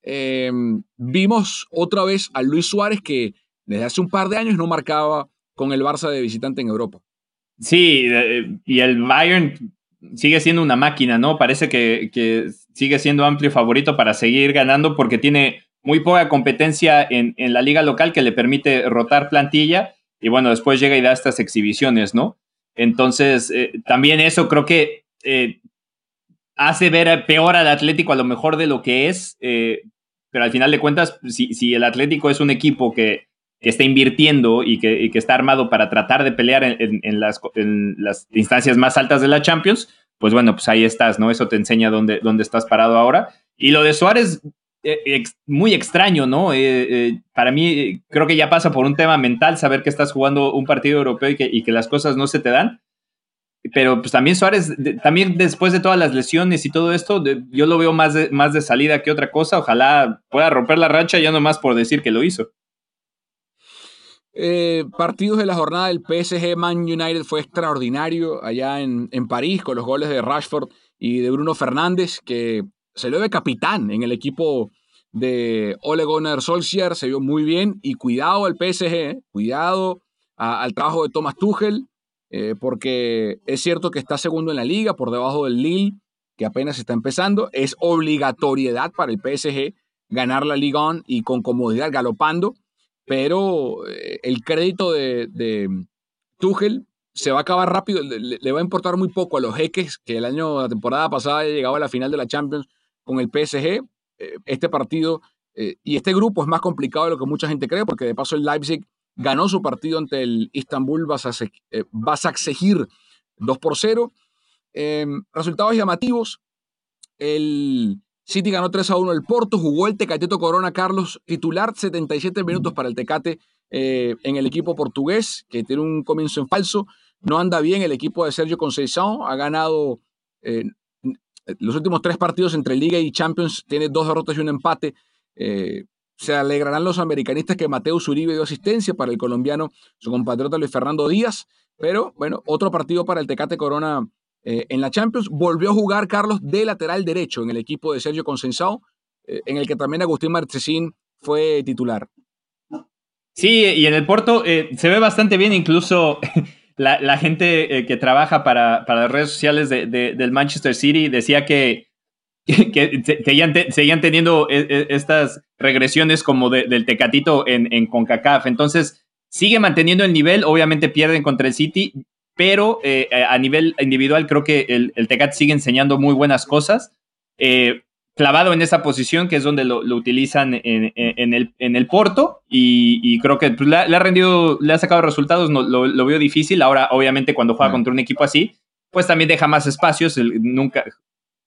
em, vimos otra vez a Luis Suárez que desde hace un par de años no marcaba con el Barça de visitante en Europa. Sí, eh, y el Bayern sigue siendo una máquina, ¿no? Parece que, que, sigue siendo amplio favorito para seguir ganando porque tiene muy poca competencia en, en, la liga local que le permite rotar plantilla y bueno, después llega y da estas exhibiciones, ¿no? Entonces, eh, también eso creo que eh, hace ver peor al Atlético a lo mejor de lo que es, eh, pero al final de cuentas, si, si, el Atlético es un equipo que, que está invirtiendo y que, que, está armado para tratar de pelear en, las, instancias más altas de la Champions, pues bueno, pues ahí estás, ¿no? Eso te enseña dónde, dónde estás parado ahora. Y lo de Suárez, muy extraño, ¿no? Eh, eh, para mí creo que ya pasa por un tema mental saber que estás jugando un partido europeo y que, y que las cosas no se te dan. Pero pues también Suárez, también después de todas las lesiones y todo esto, yo lo veo más de, más de salida que otra cosa. Ojalá pueda romper la racha ya nomás por decir que lo hizo. Eh, partidos de la jornada del PSG Man United fue extraordinario allá en, en París con los goles de Rashford y de Bruno Fernández, que se lo ve capitán en el equipo de Ole Gunnar Solskjaer, se vio muy bien y cuidado al PSG, ¿eh? cuidado al trabajo de Thomas Tuchel, eh, porque es cierto que está segundo en la liga, por debajo del Lille, que apenas está empezando, es obligatoriedad para el PSG ganar la Liga y con comodidad galopando, pero eh, el crédito de, de Tuchel se va a acabar rápido, le, va a importar muy poco a los jeques que el año, la temporada pasada llegaba a la final de la Champions con el PSG. Eh, este partido eh, y este grupo es más complicado de lo que mucha gente cree, porque de paso el Leipzig ganó su partido ante el Istanbul Basaksehir 2 por 0. Em, resultados llamativos. El City ganó 3 a 1 el Porto, jugó el Tecateto Corona Carlos, titular 77 minutos para el Tecate eh, en el equipo portugués, que tiene un comienzo en falso. No anda bien el equipo de Sergio Conceição, ha ganado los últimos tres partidos entre Liga y Champions tiene dos derrotas y un empate. Eh, se alegrarán los americanistas que Mateo Uribe dio asistencia para el colombiano, su compatriota Luis Fernando Díaz. Pero bueno, otro partido para el Tecate Corona eh, en la Champions. Volvió a jugar Carlos de lateral derecho en el equipo de Sergio Consensao, eh, en el que también Agustín Marchesín fue titular. Sí, y en el Porto se ve bastante bien, incluso la, gente eh, que trabaja para, para, las redes sociales de, del Manchester City decía que, que seguían, teniendo estas regresiones como del Tecatito en, en CONCACAF. Entonces, sigue manteniendo el nivel, obviamente pierden contra el City, pero eh, a nivel individual creo que el, el Tecate sigue enseñando muy buenas cosas. Eh, clavado en esa posición, que es donde lo, utilizan en, el, en el Porto, y, creo que pues, le, ha rendido, le ha sacado resultados, no, lo, veo difícil. Ahora, obviamente, cuando juega contra un equipo así, pues también deja más espacios. nunca,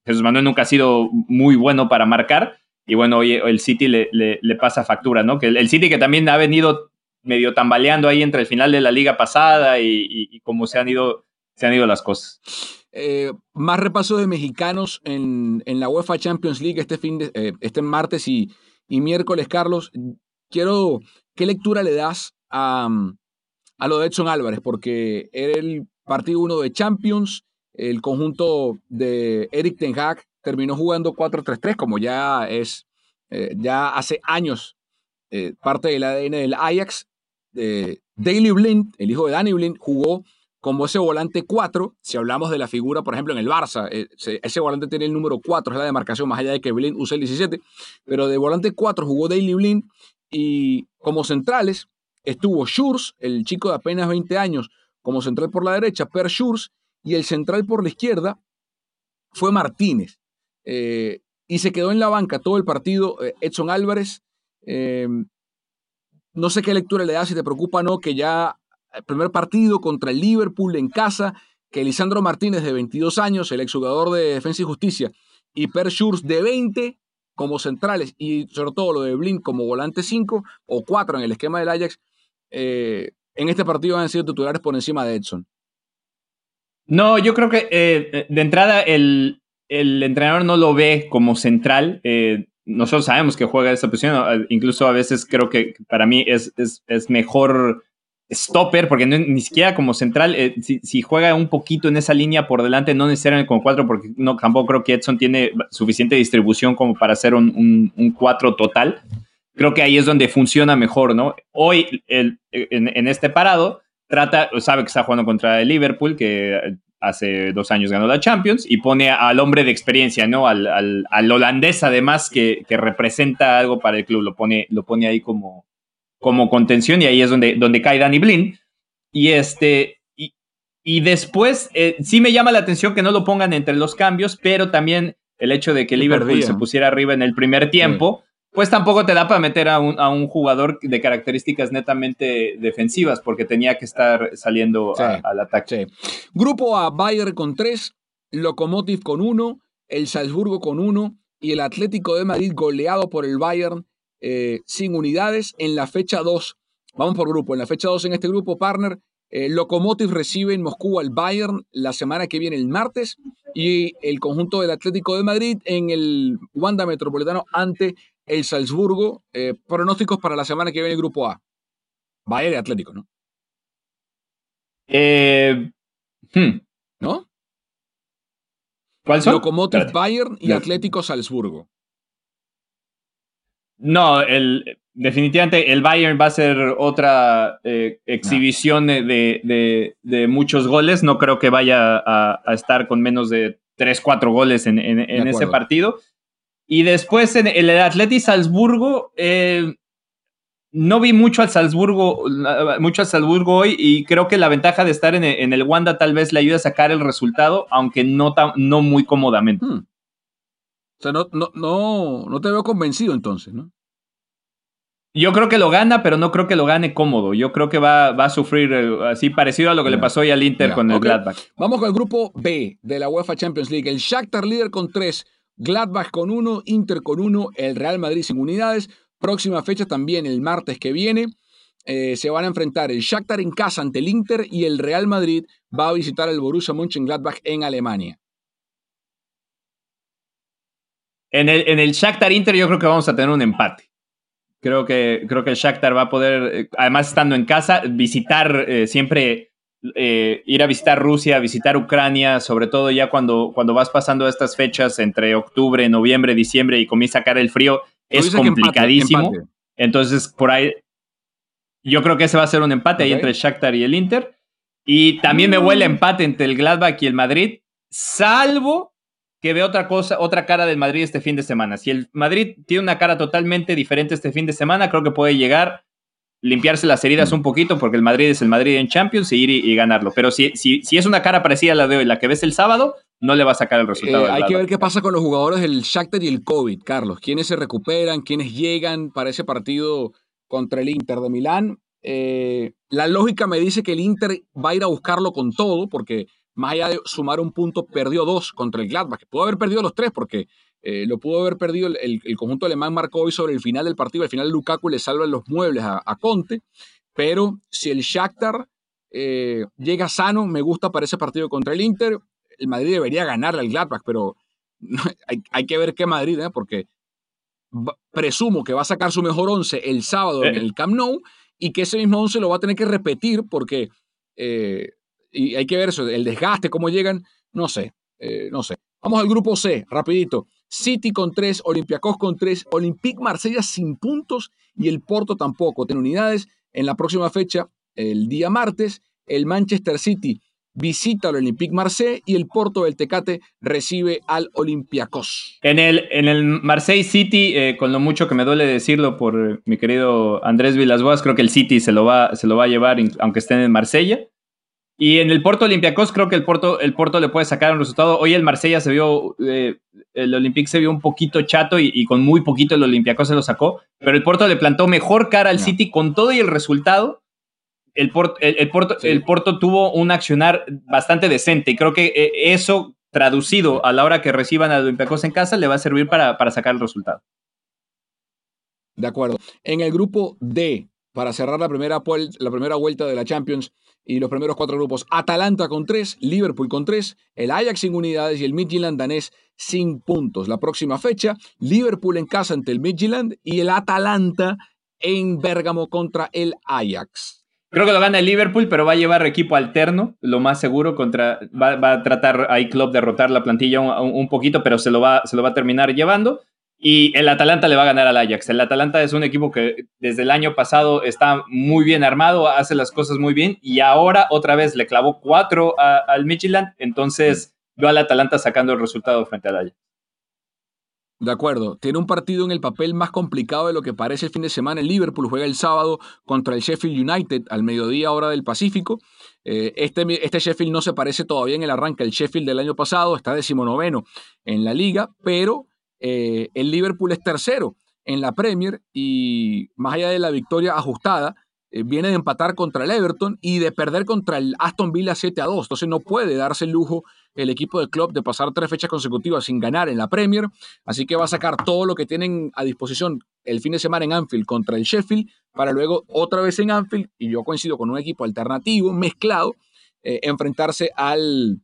Jesús Manuel nunca ha sido muy bueno para marcar, y bueno, hoy el City le, le, pasa factura, ¿no? Que el, City que también ha venido medio tambaleando ahí entre el final de la liga pasada y, y, cómo se han ido, se han ido las cosas. Eh, más repaso de mexicanos en, la UEFA Champions League este, fin de, eh, este martes y, miércoles, Carlos. Quiero, ¿qué lectura le das a, a lo de Edson Álvarez? Porque era el partido 1 de Champions, el conjunto de Eric Ten Hag terminó jugando 4-3-3, como ya es, eh, ya hace años parte del ADN del Ajax. Daily Blind, el hijo de Danny Blind, jugó como ese volante 4, si hablamos de la figura, por ejemplo, en el Barça, eh, ese, volante tiene el número 4, es la demarcación, más allá de que Blind use el 17, pero de volante 4 jugó Daily Blind y como centrales estuvo Schurz, el chico de apenas 20 años, como central por la derecha, Per Schurz, y el central por la izquierda fue Martínez. Eh, y se quedó en la banca todo el partido eh, Edson Álvarez. No sé qué lectura le da, si te preocupa o no, que ya el primer partido contra el Liverpool en casa, que Lisandro Martínez de 22 años, el exjugador de Defensa y Justicia, y Per Schurz de 20 como centrales y sobre todo lo de Blin como volante 5 o 4 en el esquema del Ajax, eh, en este partido han sido titulares por encima de Edson. No, yo creo que eh, de entrada el, el, entrenador no lo ve como central. Eh, nosotros sabemos que juega esa posición, incluso a veces creo que para mí es, es, es mejor stopper, porque ni siquiera como central, eh, si, juega un poquito en esa línea por delante, no necesariamente como cuatro, porque no, tampoco creo que Edson tiene suficiente distribución como para hacer un, un, cuatro total. Creo que ahí es donde funciona mejor, ¿no? Hoy, el, en, este parado, trata, sabe que está jugando contra el Liverpool, que hace dos años ganó la Champions, y pone al hombre de experiencia, ¿no? Al, al, holandés, además, que, que, representa algo para el club, lo pone, lo pone ahí como, como contención y ahí es donde, donde cae Danny Blin. Y este, y, y después eh, sí me llama la atención que no lo pongan entre los cambios, pero también el hecho de que Liverpool se pusiera arriba en el primer tiempo, pues tampoco te da para meter a un, a un, jugador de características netamente defensivas, porque tenía que estar saliendo al ataque. Grupo A, Bayern con 3, Lokomotiv con 1, el Salzburgo con 1 y el Atlético de Madrid goleado por el Bayern eh, sin unidades en la fecha 2. Vamos por grupo. En la fecha 2 en este grupo, partner, eh, Lokomotiv recibe en Moscú al Bayern la semana que viene, el martes, y el conjunto del Atlético de Madrid en el Wanda Metropolitano ante el Salzburgo. Eh, pronósticos para la semana que viene, el grupo A. Bayern y Atlético, ¿no? Hmm. ¿No? ¿Cuál son? Lokomotiv Bayern y Atlético Salzburgo. No, el, definitivamente el Bayern va a ser otra eh, exhibición de, muchos goles. No creo que vaya a, estar con menos de 3, 4 goles en, ese partido. Y después en el Atleti Salzburgo, eh, no vi mucho al Salzburgo, mucho al Salzburgo hoy y creo que la ventaja de estar en el, Wanda tal vez le ayude a sacar el resultado, aunque no, no muy cómodamente. Hmm. O sea, no, no, no, no te veo convencido entonces, ¿no? Yo creo que lo gana, pero no creo que lo gane cómodo. Yo creo que va, va a sufrir eh, así parecido a lo que le pasó hoy al Inter con el Gladbach. Vamos con el grupo B de la UEFA Champions League. El Shakhtar líder con tres, Gladbach con uno, Inter con uno, el Real Madrid sin unidades. Próxima fecha también el martes que viene. Eh, se van a enfrentar el Shakhtar en casa ante el Inter y el Real Madrid va a visitar el Borussia Mönchengladbach en Alemania. En el, en el Shakhtar Inter yo creo que vamos a tener un empate. Creo que, creo que el Shakhtar va a poder, eh, además estando en casa, visitar eh, siempre, eh, ir a visitar Rusia, visitar Ucrania, sobre todo ya cuando, cuando vas pasando estas fechas entre octubre, noviembre, diciembre y comienza a caer el frío, es complicadísimo. Entonces, por ahí, yo creo que ese va a ser un empate ahí entre el Shakhtar y el Inter. Y también me huele mm. empate entre el Gladbach y el Madrid, salvo que ve otra cosa, otra cara del Madrid este fin de semana. Si el Madrid tiene una cara totalmente diferente este fin de semana, creo que puede llegar, limpiarse las heridas un poquito, porque el Madrid es el Madrid en Champions, y ir y, ganarlo. Pero si, si, si, es una cara parecida a la de hoy, la que ves el sábado, no le va a sacar el resultado. Eh, hay que ver qué pasa con los jugadores del Shakhtar y el COVID, Carlos. ¿Quiénes se recuperan? ¿Quiénes llegan para ese partido contra el Inter de Milán? Eh, la lógica me dice que el Inter va a ir a buscarlo con todo, porque más allá de sumar un punto, perdió dos contra el Gladbach, que pudo haber perdido los tres porque eh, lo pudo haber perdido el, conjunto alemán marcó hoy sobre el final del partido, al final Lukaku le salva los muebles a, Conte, pero si el Shakhtar eh, llega sano, me gusta para ese partido contra el Inter, el Madrid debería ganarle al Gladbach, pero hay, que ver qué Madrid, ¿eh? porque presumo que va a sacar su mejor once el sábado en el Camp Nou y que ese mismo once lo va a tener que repetir porque y hay que ver eso, el desgaste, cómo llegan, no sé, eh, no sé. Vamos al grupo C, rapidito. City con tres, Olympiacos con tres, Olympique Marsella sin puntos y el Porto tampoco. Tiene unidades. En la próxima fecha, el día martes, el Manchester City visita al Olympique Marseille y el Porto del Tecate recibe al Olympiacos. En el, en el Marseille City, eh, con lo mucho que me duele decirlo por mi querido Andrés Villasboas, creo que el City se lo va, se lo va a llevar aunque estén en Marsella. Y en el Porto Olympiacos creo que el Porto, el Porto le puede sacar un resultado. Hoy el Marsella se vio, eh, el Olympique se vio un poquito chato y, con muy poquito el Olympiacos se lo sacó. Pero el Porto le plantó mejor cara al City con todo y el resultado. El, Porto, el, Porto, el Porto tuvo un accionar bastante decente y creo que eh, eso traducido a la hora que reciban al Olympiacos en casa le va a servir para, para sacar el resultado. De acuerdo. En el grupo D, para cerrar la primera, la primera vuelta de la Champions y los primeros cuatro grupos. Atalanta con tres, Liverpool con tres, el Ajax sin unidades y el Midtjylland danés sin puntos. La próxima fecha, Liverpool en casa ante el Midtjylland y el Atalanta en Bérgamo contra el Ajax. Creo que lo gana el Liverpool, pero va a llevar equipo alterno, lo más seguro, contra, va, a tratar ahí Klopp de rotar la plantilla un, poquito, pero se lo, va, se lo va a terminar llevando. Y el Atalanta le va a ganar al Ajax. El Atalanta es un equipo que desde el año pasado está muy bien armado, hace las cosas muy bien y ahora otra vez le clavó cuatro al Midtjylland. Entonces veo al Atalanta sacando el resultado frente al Ajax. De acuerdo. Tiene un partido en el papel más complicado de lo que parece el fin de semana. El Liverpool juega el sábado contra el Sheffield United al mediodía hora del Pacífico. Eh, este, este, Sheffield no se parece todavía en el arranque al Sheffield del año pasado. Está decimonoveno en la liga, pero eh, el Liverpool es tercero en la Premier y más allá de la victoria ajustada, eh, viene de empatar contra el Everton y de perder contra el Aston Villa 7 a 2. Entonces no puede darse el lujo el equipo del club de pasar tres fechas consecutivas sin ganar en la Premier. Así que va a sacar todo lo que tienen a disposición el fin de semana en Anfield contra el Sheffield para luego otra vez en Anfield, y yo coincido con un equipo alternativo, mezclado, eh, enfrentarse al,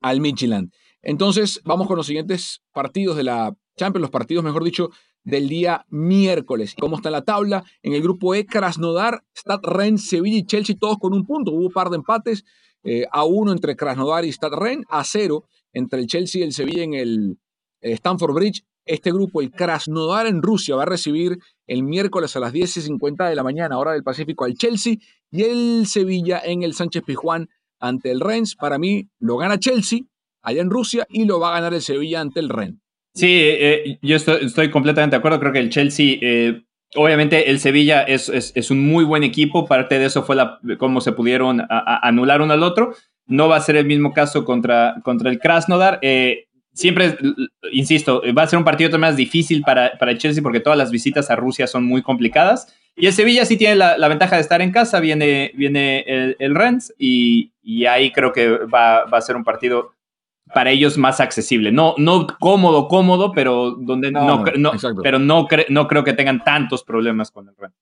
al Midtjylland. Entonces, vamos con los siguientes partidos de la Champions, los partidos, mejor dicho, del día miércoles. ¿Cómo está la tabla? En el grupo E, Krasnodar, Stad Rennes, Sevilla y Chelsea, todos con un punto. Hubo un par de empates, eh, a uno entre Krasnodar y Stad Rennes, a cero entre el Chelsea y el Sevilla en el eh, Stamford Bridge. Este grupo, el Krasnodar en Rusia, va a recibir el miércoles a las 10 y 50 de la mañana, hora del Pacífico, al Chelsea y el Sevilla en el Sánchez Pizjuán ante el Rennes. Para mí, lo gana Chelsea allá en Rusia y lo va a ganar el Sevilla ante el Ren. Sí, eh, yo estoy, completamente de acuerdo. Creo que el Chelsea, eh, obviamente el Sevilla es, es, un muy buen equipo. Parte de eso fue cómo se pudieron anular uno al otro. No va a ser el mismo caso contra, contra el Krasnodar. Eh, siempre, insisto, va a ser un partido más difícil para, para el Chelsea porque todas las visitas a Rusia son muy complicadas. Y el Sevilla sí tiene la, ventaja de estar en casa, viene, viene el, el Rennes y, y, ahí creo que va, va, a ser un partido para ellos más accesible. No, no cómodo, cómodo, pero donde no, pero no, no creo que tengan tantos problemas con el Rennes.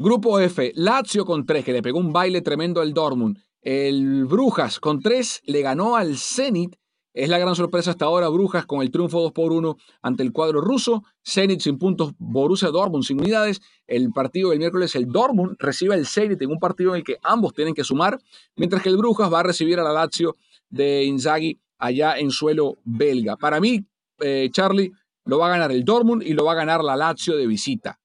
Grupo F, Lazio con tres, que le pegó un baile tremendo al Dortmund. El Brujas con tres le ganó al Zenit. Es la gran sorpresa hasta ahora, Brujas con el triunfo 2 por 1 ante el cuadro ruso. Zenit sin puntos, Borussia Dortmund sin unidades. El partido del miércoles, el Dortmund recibe al Zenit en un partido en el que ambos tienen que sumar, mientras que el Brujas va a recibir a la Lazio de Inzaghi allá en suelo belga. Para mí, eh, Charlie, lo va a ganar el Dortmund y lo va a ganar la Lazio de visita.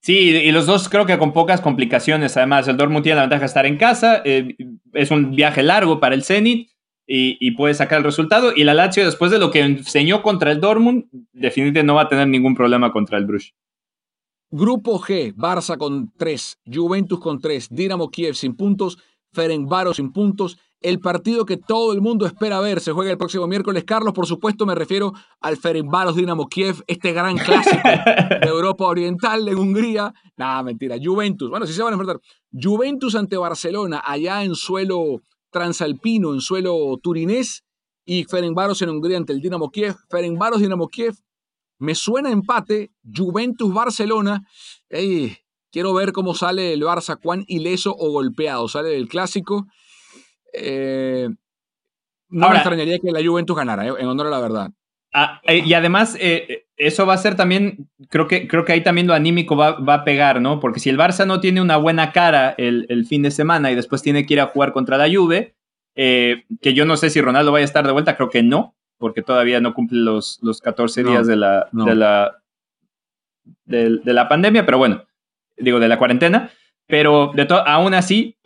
Sí, y los dos creo que con pocas complicaciones. Además, el Dortmund tiene la ventaja de estar en casa. Eh, es un viaje largo para el Zenit y, puede sacar el resultado. Y la Lazio, después de lo que enseñó contra el Dortmund, definitivamente no va a tener ningún problema contra el Bruges. Grupo G, Barça con 3, Juventus con 3, Dinamo Kiev sin puntos, Ferencváros sin puntos el partido que todo el mundo espera ver. Se juega el próximo miércoles. Carlos, por supuesto, me refiero al Ferencváros Dinamo Kiev, este gran clásico de Europa Oriental, en Hungría. Nada, mentira. Juventus. Bueno, sí se van a enfrentar. Juventus ante Barcelona, allá en suelo transalpino, en suelo turinés. Y Ferencváros en Hungría ante el Dinamo Kiev. Ferencváros Dinamo Kiev. Me suena empate. Juventus-Barcelona. quiero ver cómo sale el Barça, cuán ileso o golpeado sale del clásico. Eh, no me extrañaría que la Juventus ganara, eh, en honor a la verdad. Ah, eh, y además, eso va a ser también, creo que, creo que ahí también lo anímico va, a pegar, ¿no? Porque si el Barça no tiene una buena cara el, fin de semana y después tiene que ir a jugar contra la Juve, que yo no sé si Ronaldo vaya a estar de vuelta, creo que no, porque todavía no cumple los, los 14 días de, la, de, la, de, la pandemia, pero bueno, digo, de la cuarentena. Pero de aún así,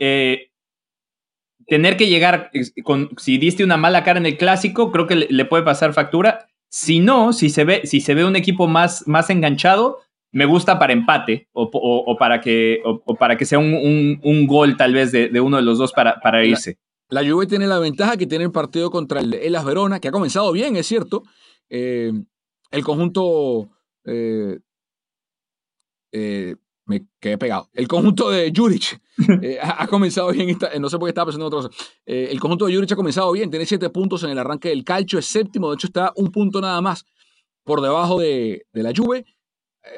tener que llegar con, si diste una mala cara en el clásico, creo que le, puede pasar factura. Si no, si se ve, si se ve un equipo más, más enganchado, me gusta para empate o, para, que, para que sea un, gol tal vez de, uno de los dos para, para irse. La, Juve tiene la ventaja que tiene el partido contra el Elas Verona, que ha comenzado bien, es cierto. Eh, el conjunto eh, eh, me quedé pegado. El conjunto de Juric eh, ha, comenzado bien, no sé por qué estaba pensando en otra cosa. Eh, el conjunto de Juric ha comenzado bien, tiene siete puntos en el arranque del calcio, es séptimo, de hecho está un punto nada más por debajo de, la Juve.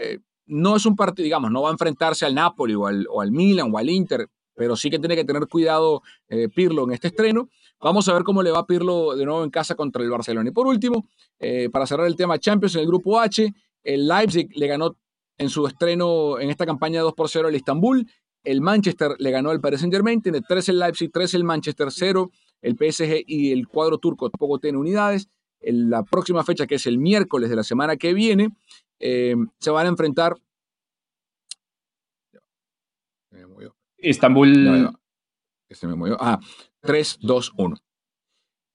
Eh, no es un partido, digamos, no va a enfrentarse al Napoli o al, Milan o al Inter, pero sí que tiene que tener cuidado eh, Pirlo en este estreno. Vamos a ver cómo le va a Pirlo de nuevo en casa contra el Barcelona. Y por último, eh, para cerrar el tema Champions en el grupo H, el Leipzig le ganó en su estreno en esta campaña 2 por 0 al Istanbul. El Manchester le ganó al Paris Saint Germain, tiene 3 el Leipzig, 3 el Manchester, 0 el PSG y el cuadro turco tampoco tiene unidades. En la próxima fecha, que es el miércoles de la semana que viene, eh, se van a enfrentar. Estambul. Se me movió. Ah, 3, 2, 1.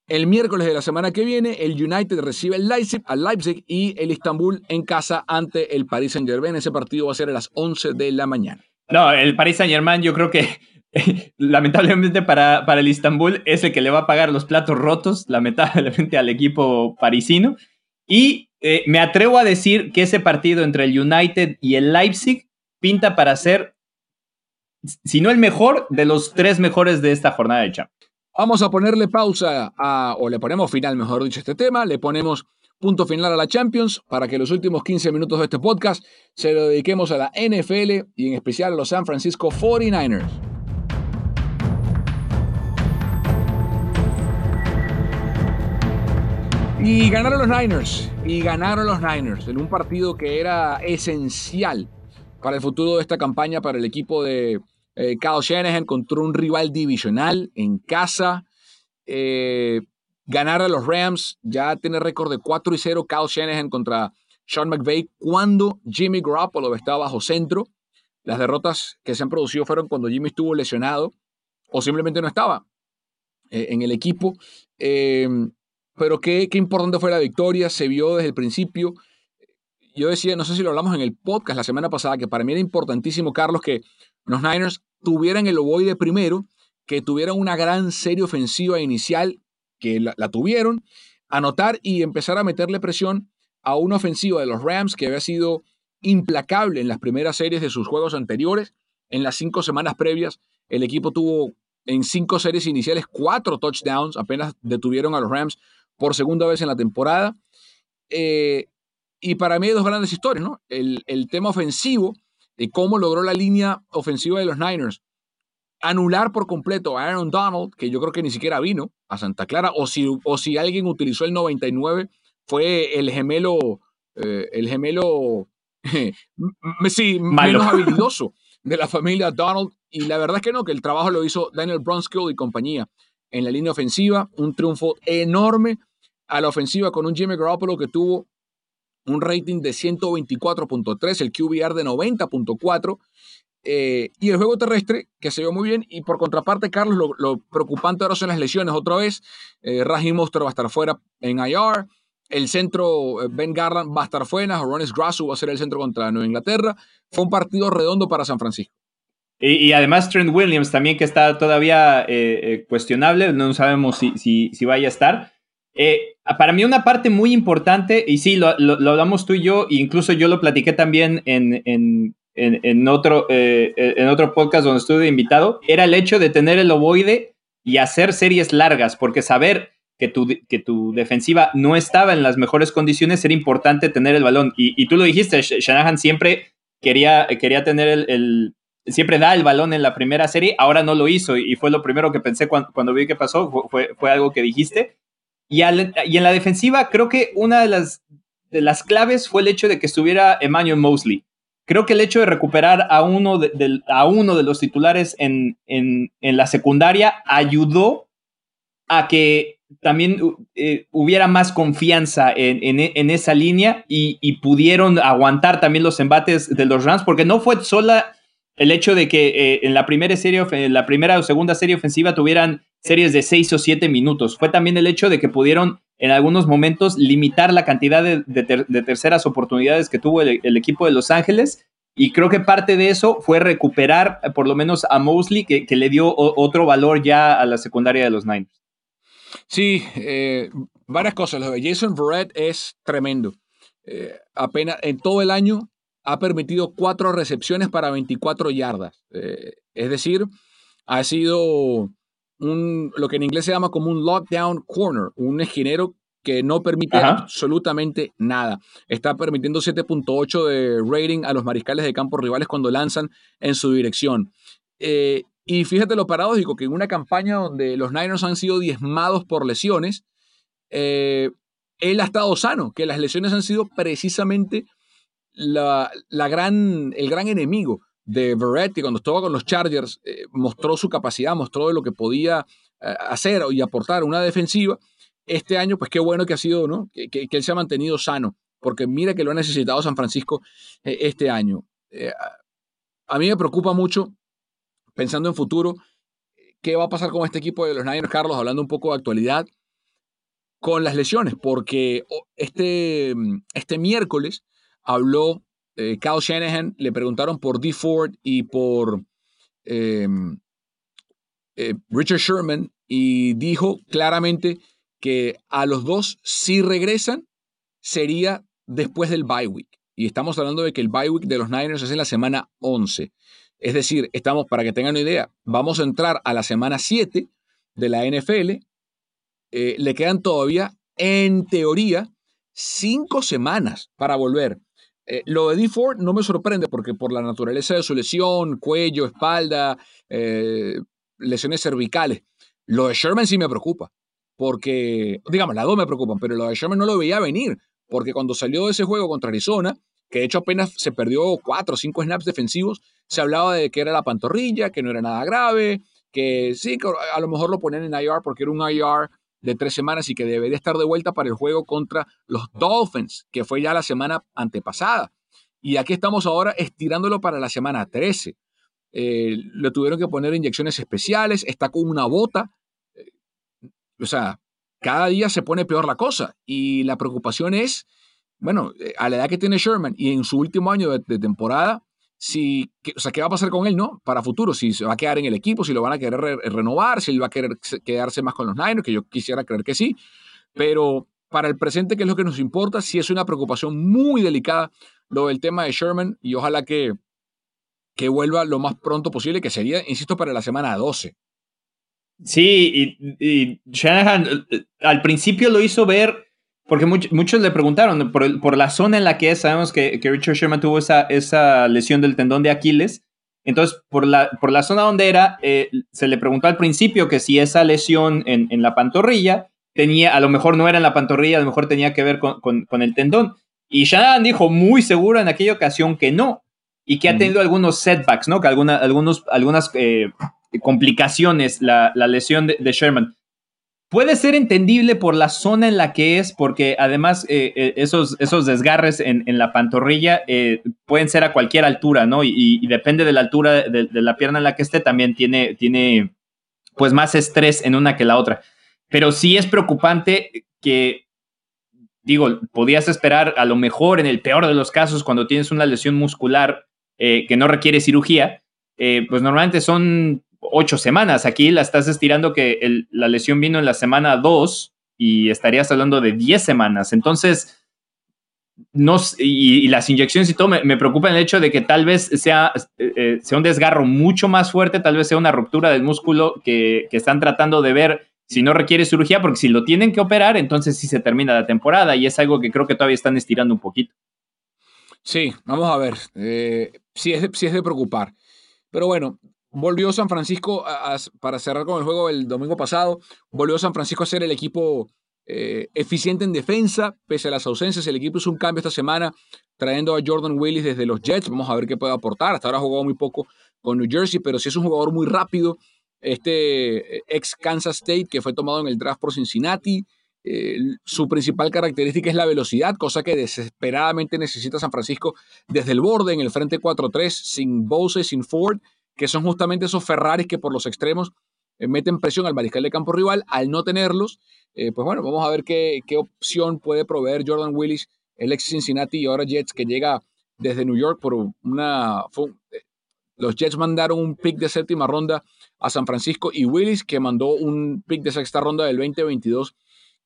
El miércoles de la semana que viene, el United recibe el Leipzig, al Leipzig y el Istanbul en casa ante el Paris Saint-Germain. Ese partido va a ser a las 11 de la mañana. No, el Paris Saint-Germain yo creo que lamentablemente para, para el Istanbul es el que le va a pagar los platos rotos, lamentablemente al equipo parisino. Y eh, me atrevo a decir que ese partido entre el United y el Leipzig pinta para ser, si no el mejor, de los tres mejores de esta jornada de Champions. Vamos a ponerle pausa a, o le ponemos final, mejor dicho, este tema, le ponemos punto final a la Champions para que los últimos 15 minutos de este podcast se lo dediquemos a la NFL y en especial a los San Francisco 49ers. Y ganaron los Niners, y ganaron los Niners en un partido que era esencial para el futuro de esta campaña para el equipo de eh, Kyle Shanahan contra un rival divisional en casa. Eh, ganar a los Rams, ya tiene récord de 4 y 0 Kyle Shanahan contra Sean McVay cuando Jimmy Garoppolo estaba bajo centro. Las derrotas que se han producido fueron cuando Jimmy estuvo lesionado o simplemente no estaba eh, en el equipo. Pero qué, qué importante fue la victoria, se vio desde el principio. Yo decía, no sé si lo hablamos en el podcast la semana pasada, que para mí era importantísimo, Carlos, que los Niners tuvieran el ovoide primero, que tuvieran una gran serie ofensiva inicial, que la, tuvieron, anotar y empezar a meterle presión a una ofensiva de los Rams que había sido implacable en las primeras series de sus juegos anteriores. En las cinco semanas previas, el equipo tuvo en cinco series iniciales cuatro touchdowns, apenas detuvieron a los Rams por segunda vez en la temporada. Eh, y para mí hay dos grandes historias, ¿no? El, tema ofensivo, de cómo logró la línea ofensiva de los Niners anular por completo a Aaron Donald, que yo creo que ni siquiera vino a Santa Clara, o si, o si alguien utilizó el 99, fue el gemelo, eh, el gemelo, sí, menos habilidoso de la familia Donald. Y la verdad es que no, que el trabajo lo hizo Daniel Brunskill y compañía en la línea ofensiva. Un triunfo enorme a la ofensiva con un Jimmy Garoppolo que tuvo un rating de 124.3, el QBR de 90.4. Eh, y el juego terrestre, que se vio muy bien. Y por contraparte, Carlos, lo, preocupante ahora son las lesiones. Otra vez, eh, va a estar fuera en IR. El centro, eh, Ben Garland, va a estar fuera. Ronis Grasso va a ser el centro contra Nueva Inglaterra. Fue un partido redondo para San Francisco. Y, además Trent Williams también que está todavía eh, eh, cuestionable, no sabemos si, si, vaya a estar. Para mí una parte muy importante, y sí, lo, hablamos tú y yo, e incluso yo lo platiqué también en, en, otro, en otro podcast donde estuve invitado, era el hecho de tener el ovoide y hacer series largas, porque saber que tu, que tu defensiva no estaba en las mejores condiciones era importante tener el balón. Y, y tú lo dijiste, Shanahan siempre quería, quería tener el siempre da el balón en la primera serie, ahora no lo hizo y fue lo primero que pensé cuando, vi que pasó, fue, fue, algo que dijiste. Y, y, en la defensiva creo que una de las, de las claves fue el hecho de que estuviera Emmanuel Mosley. Creo que el hecho de recuperar a uno de, a uno de los titulares en, en, en, la secundaria ayudó a que también eh, hubiera más confianza en, en esa línea y, pudieron aguantar también los embates de los Rams, porque no fue sola el hecho de que eh, en la primera serie, la primera o segunda serie ofensiva tuvieran series de seis o siete minutos. Fue también el hecho de que pudieron en algunos momentos limitar la cantidad de, terceras oportunidades que tuvo el, equipo de Los Ángeles. Y creo que parte de eso fue recuperar eh, por lo menos a Mosley, que, le dio otro valor ya a la secundaria de los Niners. Sí, eh, varias cosas. Lo de Jason Verrett es tremendo. apenas en todo el año ha permitido cuatro recepciones para 24 yardas. Eh, es decir, ha sido un, lo que en inglés se llama como un lockdown corner, un esquinero que no permite absolutamente nada. Está permitiendo 7.8 de rating a los mariscales de campo rivales cuando lanzan en su dirección. Eh, y fíjate lo paradójico, que en una campaña donde los Niners han sido diezmados por lesiones, eh, él ha estado sano, que las lesiones han sido precisamente la, gran, el gran enemigo de Verretti cuando estaba con los Chargers, eh, mostró su capacidad, mostró lo que podía hacer y aportar una defensiva este año, pues qué bueno que ha sido, ¿no? Que, él se ha mantenido sano, porque mira que lo ha necesitado San Francisco eh, este año. Eh, a mí me preocupa mucho, pensando en futuro, qué va a pasar con este equipo de los Niners, Carlos, hablando un poco de actualidad, con las lesiones, porque este, este miércoles habló eh, Kyle Shanahan, le preguntaron por D. Ford y por em, Richard Sherman, y dijo claramente que a los dos, si regresan, sería después del bye week. Y estamos hablando de que el bye week de los Niners es en la semana 11. Es decir, estamos, para que tengan una idea, vamos a entrar a la semana 7 de la NFL. Eh, le quedan todavía, en teoría, cinco semanas para volver. Eh, lo de D. Ford no me sorprende porque por la naturaleza de su lesión, cuello, espalda, eh, lesiones cervicales. Lo de Sherman sí me preocupa porque, digamos, las dos me preocupan, pero lo de Sherman no lo veía venir, porque cuando salió de ese juego contra Arizona, que de hecho apenas se perdió cuatro o cinco snaps defensivos, se hablaba de que era la pantorrilla, que no era nada grave, que sí, a lo mejor lo ponían en IR porque era un IR de tres semanas y que debería estar de vuelta para el juego contra los Dolphins, que fue ya la semana antepasada. Y aquí estamos ahora estirándolo para la semana 13. Eh, le tuvieron que poner inyecciones especiales, está con una bota o sea, cada día se pone peor la cosa y la preocupación es, bueno, eh, a la edad que tiene Sherman y en su último año de, temporada, si, o sea, ¿qué va a pasar con él, no? Para futuro, si se va a quedar en el equipo, si lo van a querer renovar, si él va a querer quedarse más con los Niners, que yo quisiera creer que sí, pero para el presente, que es lo que nos importa, sí es una preocupación muy delicada lo del tema de Sherman y ojalá que, que vuelva lo más pronto posible, que sería, insisto, para la semana 12. Sí, y, Shanahan eh, al principio lo hizo ver, porque muchos le preguntaron por, por, la zona en la que es, sabemos que, que, Richard Sherman tuvo esa, esa lesión del tendón de Aquiles, entonces por la, por la zona donde era, eh, se le preguntó al principio que si esa lesión en, en, la pantorrilla tenía, a lo mejor no era en la pantorrilla, a lo mejor tenía que ver con, con, el tendón. Y Shanahan dijo muy seguro en aquella ocasión que no, y que ha tenido algunos setbacks, ¿no? Que alguna, algunos, algunas eh, complicaciones la, lesión de, Sherman. Puede ser entendible por la zona en la que es, porque además eh, eh, esos, esos desgarres en, la pantorrilla eh, pueden ser a cualquier altura, ¿no? Y, depende de la altura de, la pierna en la que esté, también tiene, tiene pues más estrés en una que la otra. Pero sí es preocupante que, digo, podías esperar a lo mejor en el peor de los casos cuando tienes una lesión muscular que no requiere cirugía, pues normalmente son ocho semanas. Aquí la estás estirando que la lesión vino en la semana dos y estarías hablando de diez semanas. Entonces, no, y, las inyecciones y todo, me, preocupa el hecho de que tal vez sea, eh, eh, sea un desgarro mucho más fuerte, tal vez sea una ruptura del músculo que, están tratando de ver si no requiere cirugía, porque si lo tienen que operar, entonces sí se termina la temporada y es algo que creo que todavía están estirando un poquito. Sí, vamos a ver. Eh, sí, es sí es de preocupar. Pero bueno, Volvió San Francisco, para cerrar con el juego el domingo pasado, volvió San Francisco a ser el equipo eh, eficiente en defensa, pese a las ausencias. El equipo hizo un cambio esta semana, trayendo a Jordan Willis desde los Jets. Vamos a ver qué puede aportar. Hasta ahora ha jugado muy poco con New Jersey, pero sí es un jugador muy rápido. Este eh, ex Kansas State que fue tomado en el draft por Cincinnati. Eh, su principal característica es la velocidad, cosa que desesperadamente necesita San Francisco desde el borde en el frente 4-3, sin Bose, sin Ford que son justamente esos Ferraris que por los extremos eh, meten presión al mariscal de campo rival. Al no tenerlos, eh, pues bueno, vamos a ver qué, qué, opción puede proveer Jordan Willis, el ex Cincinnati y ahora Jets, que llega desde New York por una... Eh, los Jets mandaron un pick de séptima ronda a San Francisco y Willis, que mandó un pick de sexta ronda del 2022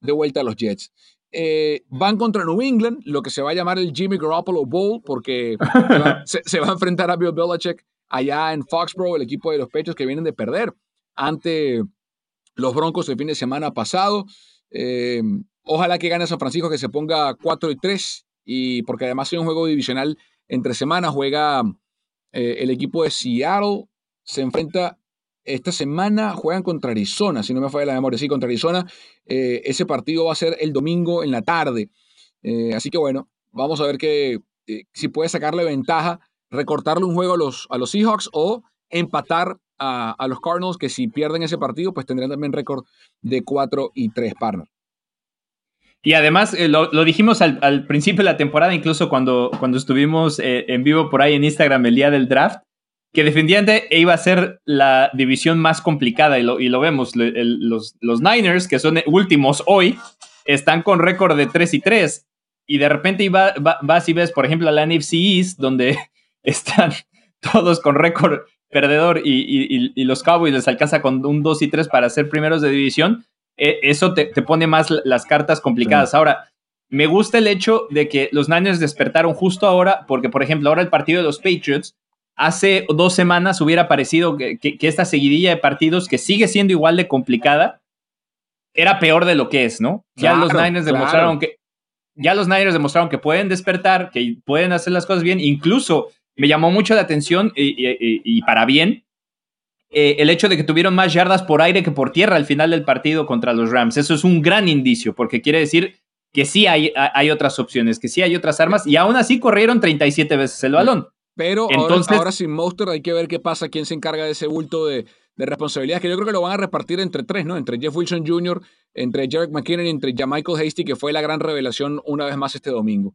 de vuelta a los Jets. van contra New England, lo que se va a llamar el Jimmy Garoppolo Bowl, porque se, se, va a enfrentar a Bill Belichick allá en Foxborough, el equipo de los Pechos que vienen de perder ante los Broncos el fin de semana pasado. Eh, Ojalá que gane San Francisco, que se ponga 4 y 3, y porque además es un juego divisional entre semanas. Juega eh, el equipo de Seattle, se enfrenta esta semana, juegan contra Arizona, si no me falla la memoria, sí, contra Arizona. Eh, ese partido va a ser el domingo en la tarde. Así que bueno, vamos a ver que, si puede sacarle ventaja, recortarle un juego a los, a los Seahawks o empatar a, los Cardinals, que si pierden ese partido, pues tendrán también récord de 4 y 3 partners. Y además, eh, lo, dijimos al, principio de la temporada, incluso cuando, cuando estuvimos eh, en vivo por ahí en Instagram el día del draft, que definitivamente iba a ser la división más complicada y lo, y lo vemos. los, los Niners, que son últimos hoy, están con récord de 3 y 3. Y de repente vas y ves, por ejemplo, a la NFC East, donde están todos con récord perdedor y, los Cowboys les alcanza con un 2 y 3 para ser primeros de división, eh, eso te, pone más las cartas complicadas. Ahora, me gusta el hecho de que los Niners despertaron justo ahora, porque por ejemplo, ahora el partido de los Patriots, hace dos semanas hubiera parecido que, esta seguidilla de partidos, que sigue siendo igual de complicada, era peor de lo que es, ¿no? Ya los Niners demostraron que ya los Niners demostraron que pueden despertar, que pueden hacer las cosas bien, incluso me llamó mucho la atención y, para bien eh, el hecho de que tuvieron más yardas por aire que por tierra al final del partido contra los Rams. Eso es un gran indicio porque quiere decir que sí hay, hay otras opciones, que sí hay otras armas y aún así corrieron 37 veces el balón. Pero Entonces, ahora, ahora sin Monster hay que ver qué pasa, quién se encarga de ese bulto de, de responsabilidades que yo creo que lo van a repartir entre tres, ¿no? Entre Jeff Wilson Jr., entre Jarek McKinnon y entre Michael Hasty, que fue la gran revelación una vez más este domingo.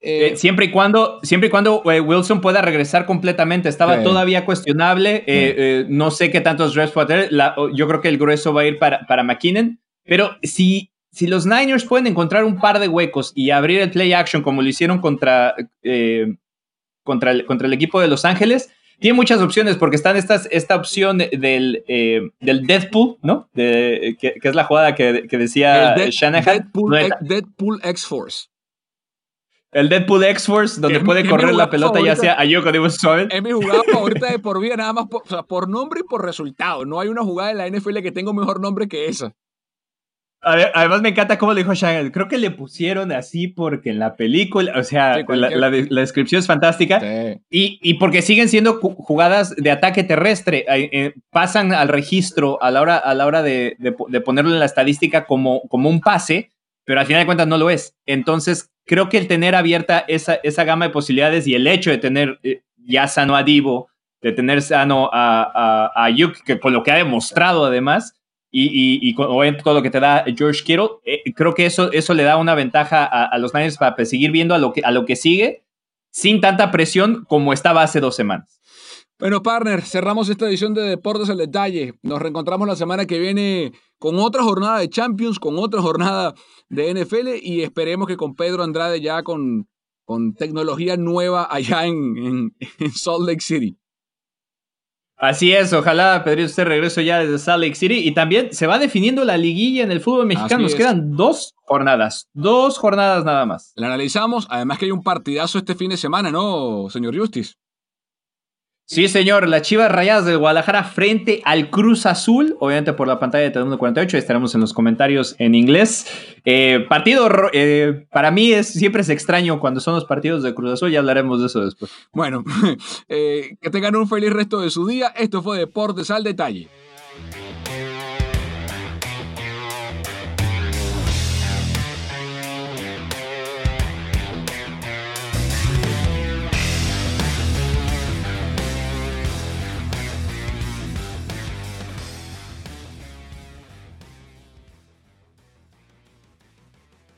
Eh, eh, siempre y cuando, siempre y cuando eh, Wilson pueda regresar completamente, estaba todavía cuestionable, no sé qué tantos reps puede tener, yo creo que el grueso va a ir para, para McKinnon, pero si, si los Niners pueden encontrar un par de huecos y abrir el play action como lo hicieron contra, contra, el, contra el equipo de Los Ángeles, tiene muchas opciones porque están estas, esta opción del, eh, del Deadpool, ¿no? De, que, es la jugada que, que decía Shanahan. Deadpool, X-Force. El Deadpool X-Force, donde puede correr la pelota ya sea a Yoko de Es mi jugada favorita de por vida, nada más por, o sea, por nombre y por resultado. No hay una jugada en la NFL que tenga un mejor nombre que esa. Además me encanta cómo lo dijo Shanahan. Creo que le pusieron así porque en la película, o sea, la, descripción es fantástica. Y, porque siguen siendo jugadas de ataque terrestre. Eh, pasan al registro a la hora, a la hora de, ponerlo en la estadística como, como un pase, pero al final de cuentas no lo es. Entonces, creo que el tener abierta esa, esa gama de posibilidades y el hecho de tener eh, ya sano a Divo, de tener sano a, a, a Yuk, que con lo que ha demostrado además, y, y, todo lo que te da George Kittle, eh, creo que eso, eso le da una ventaja a, los Niners para seguir viendo a lo, que, a lo que sigue sin tanta presión como estaba hace dos semanas. Bueno, partner, cerramos esta edición de Deportes al Detalle. Nos reencontramos la semana que viene con otra jornada de Champions, con otra jornada de NFL y esperemos que con Pedro Andrade ya con, con tecnología nueva allá en, en Salt Lake City. Así es, ojalá Pedrito usted regreso ya desde Salt Lake City y también se va definiendo la liguilla en el fútbol mexicano. Nos quedan dos jornadas, dos jornadas nada más. La analizamos, además que hay un partidazo este fin de semana, ¿no, señor Justice? Sí, señor, las Chivas Rayadas de Guadalajara frente al Cruz Azul, obviamente por la pantalla de Telemundo 48, estaremos en los comentarios en inglés. Eh, partido, eh, para mí es, siempre es extraño cuando son los partidos de Cruz Azul, ya hablaremos de eso después. Bueno, eh, que tengan un feliz resto de su día, esto fue Deportes al Detalle.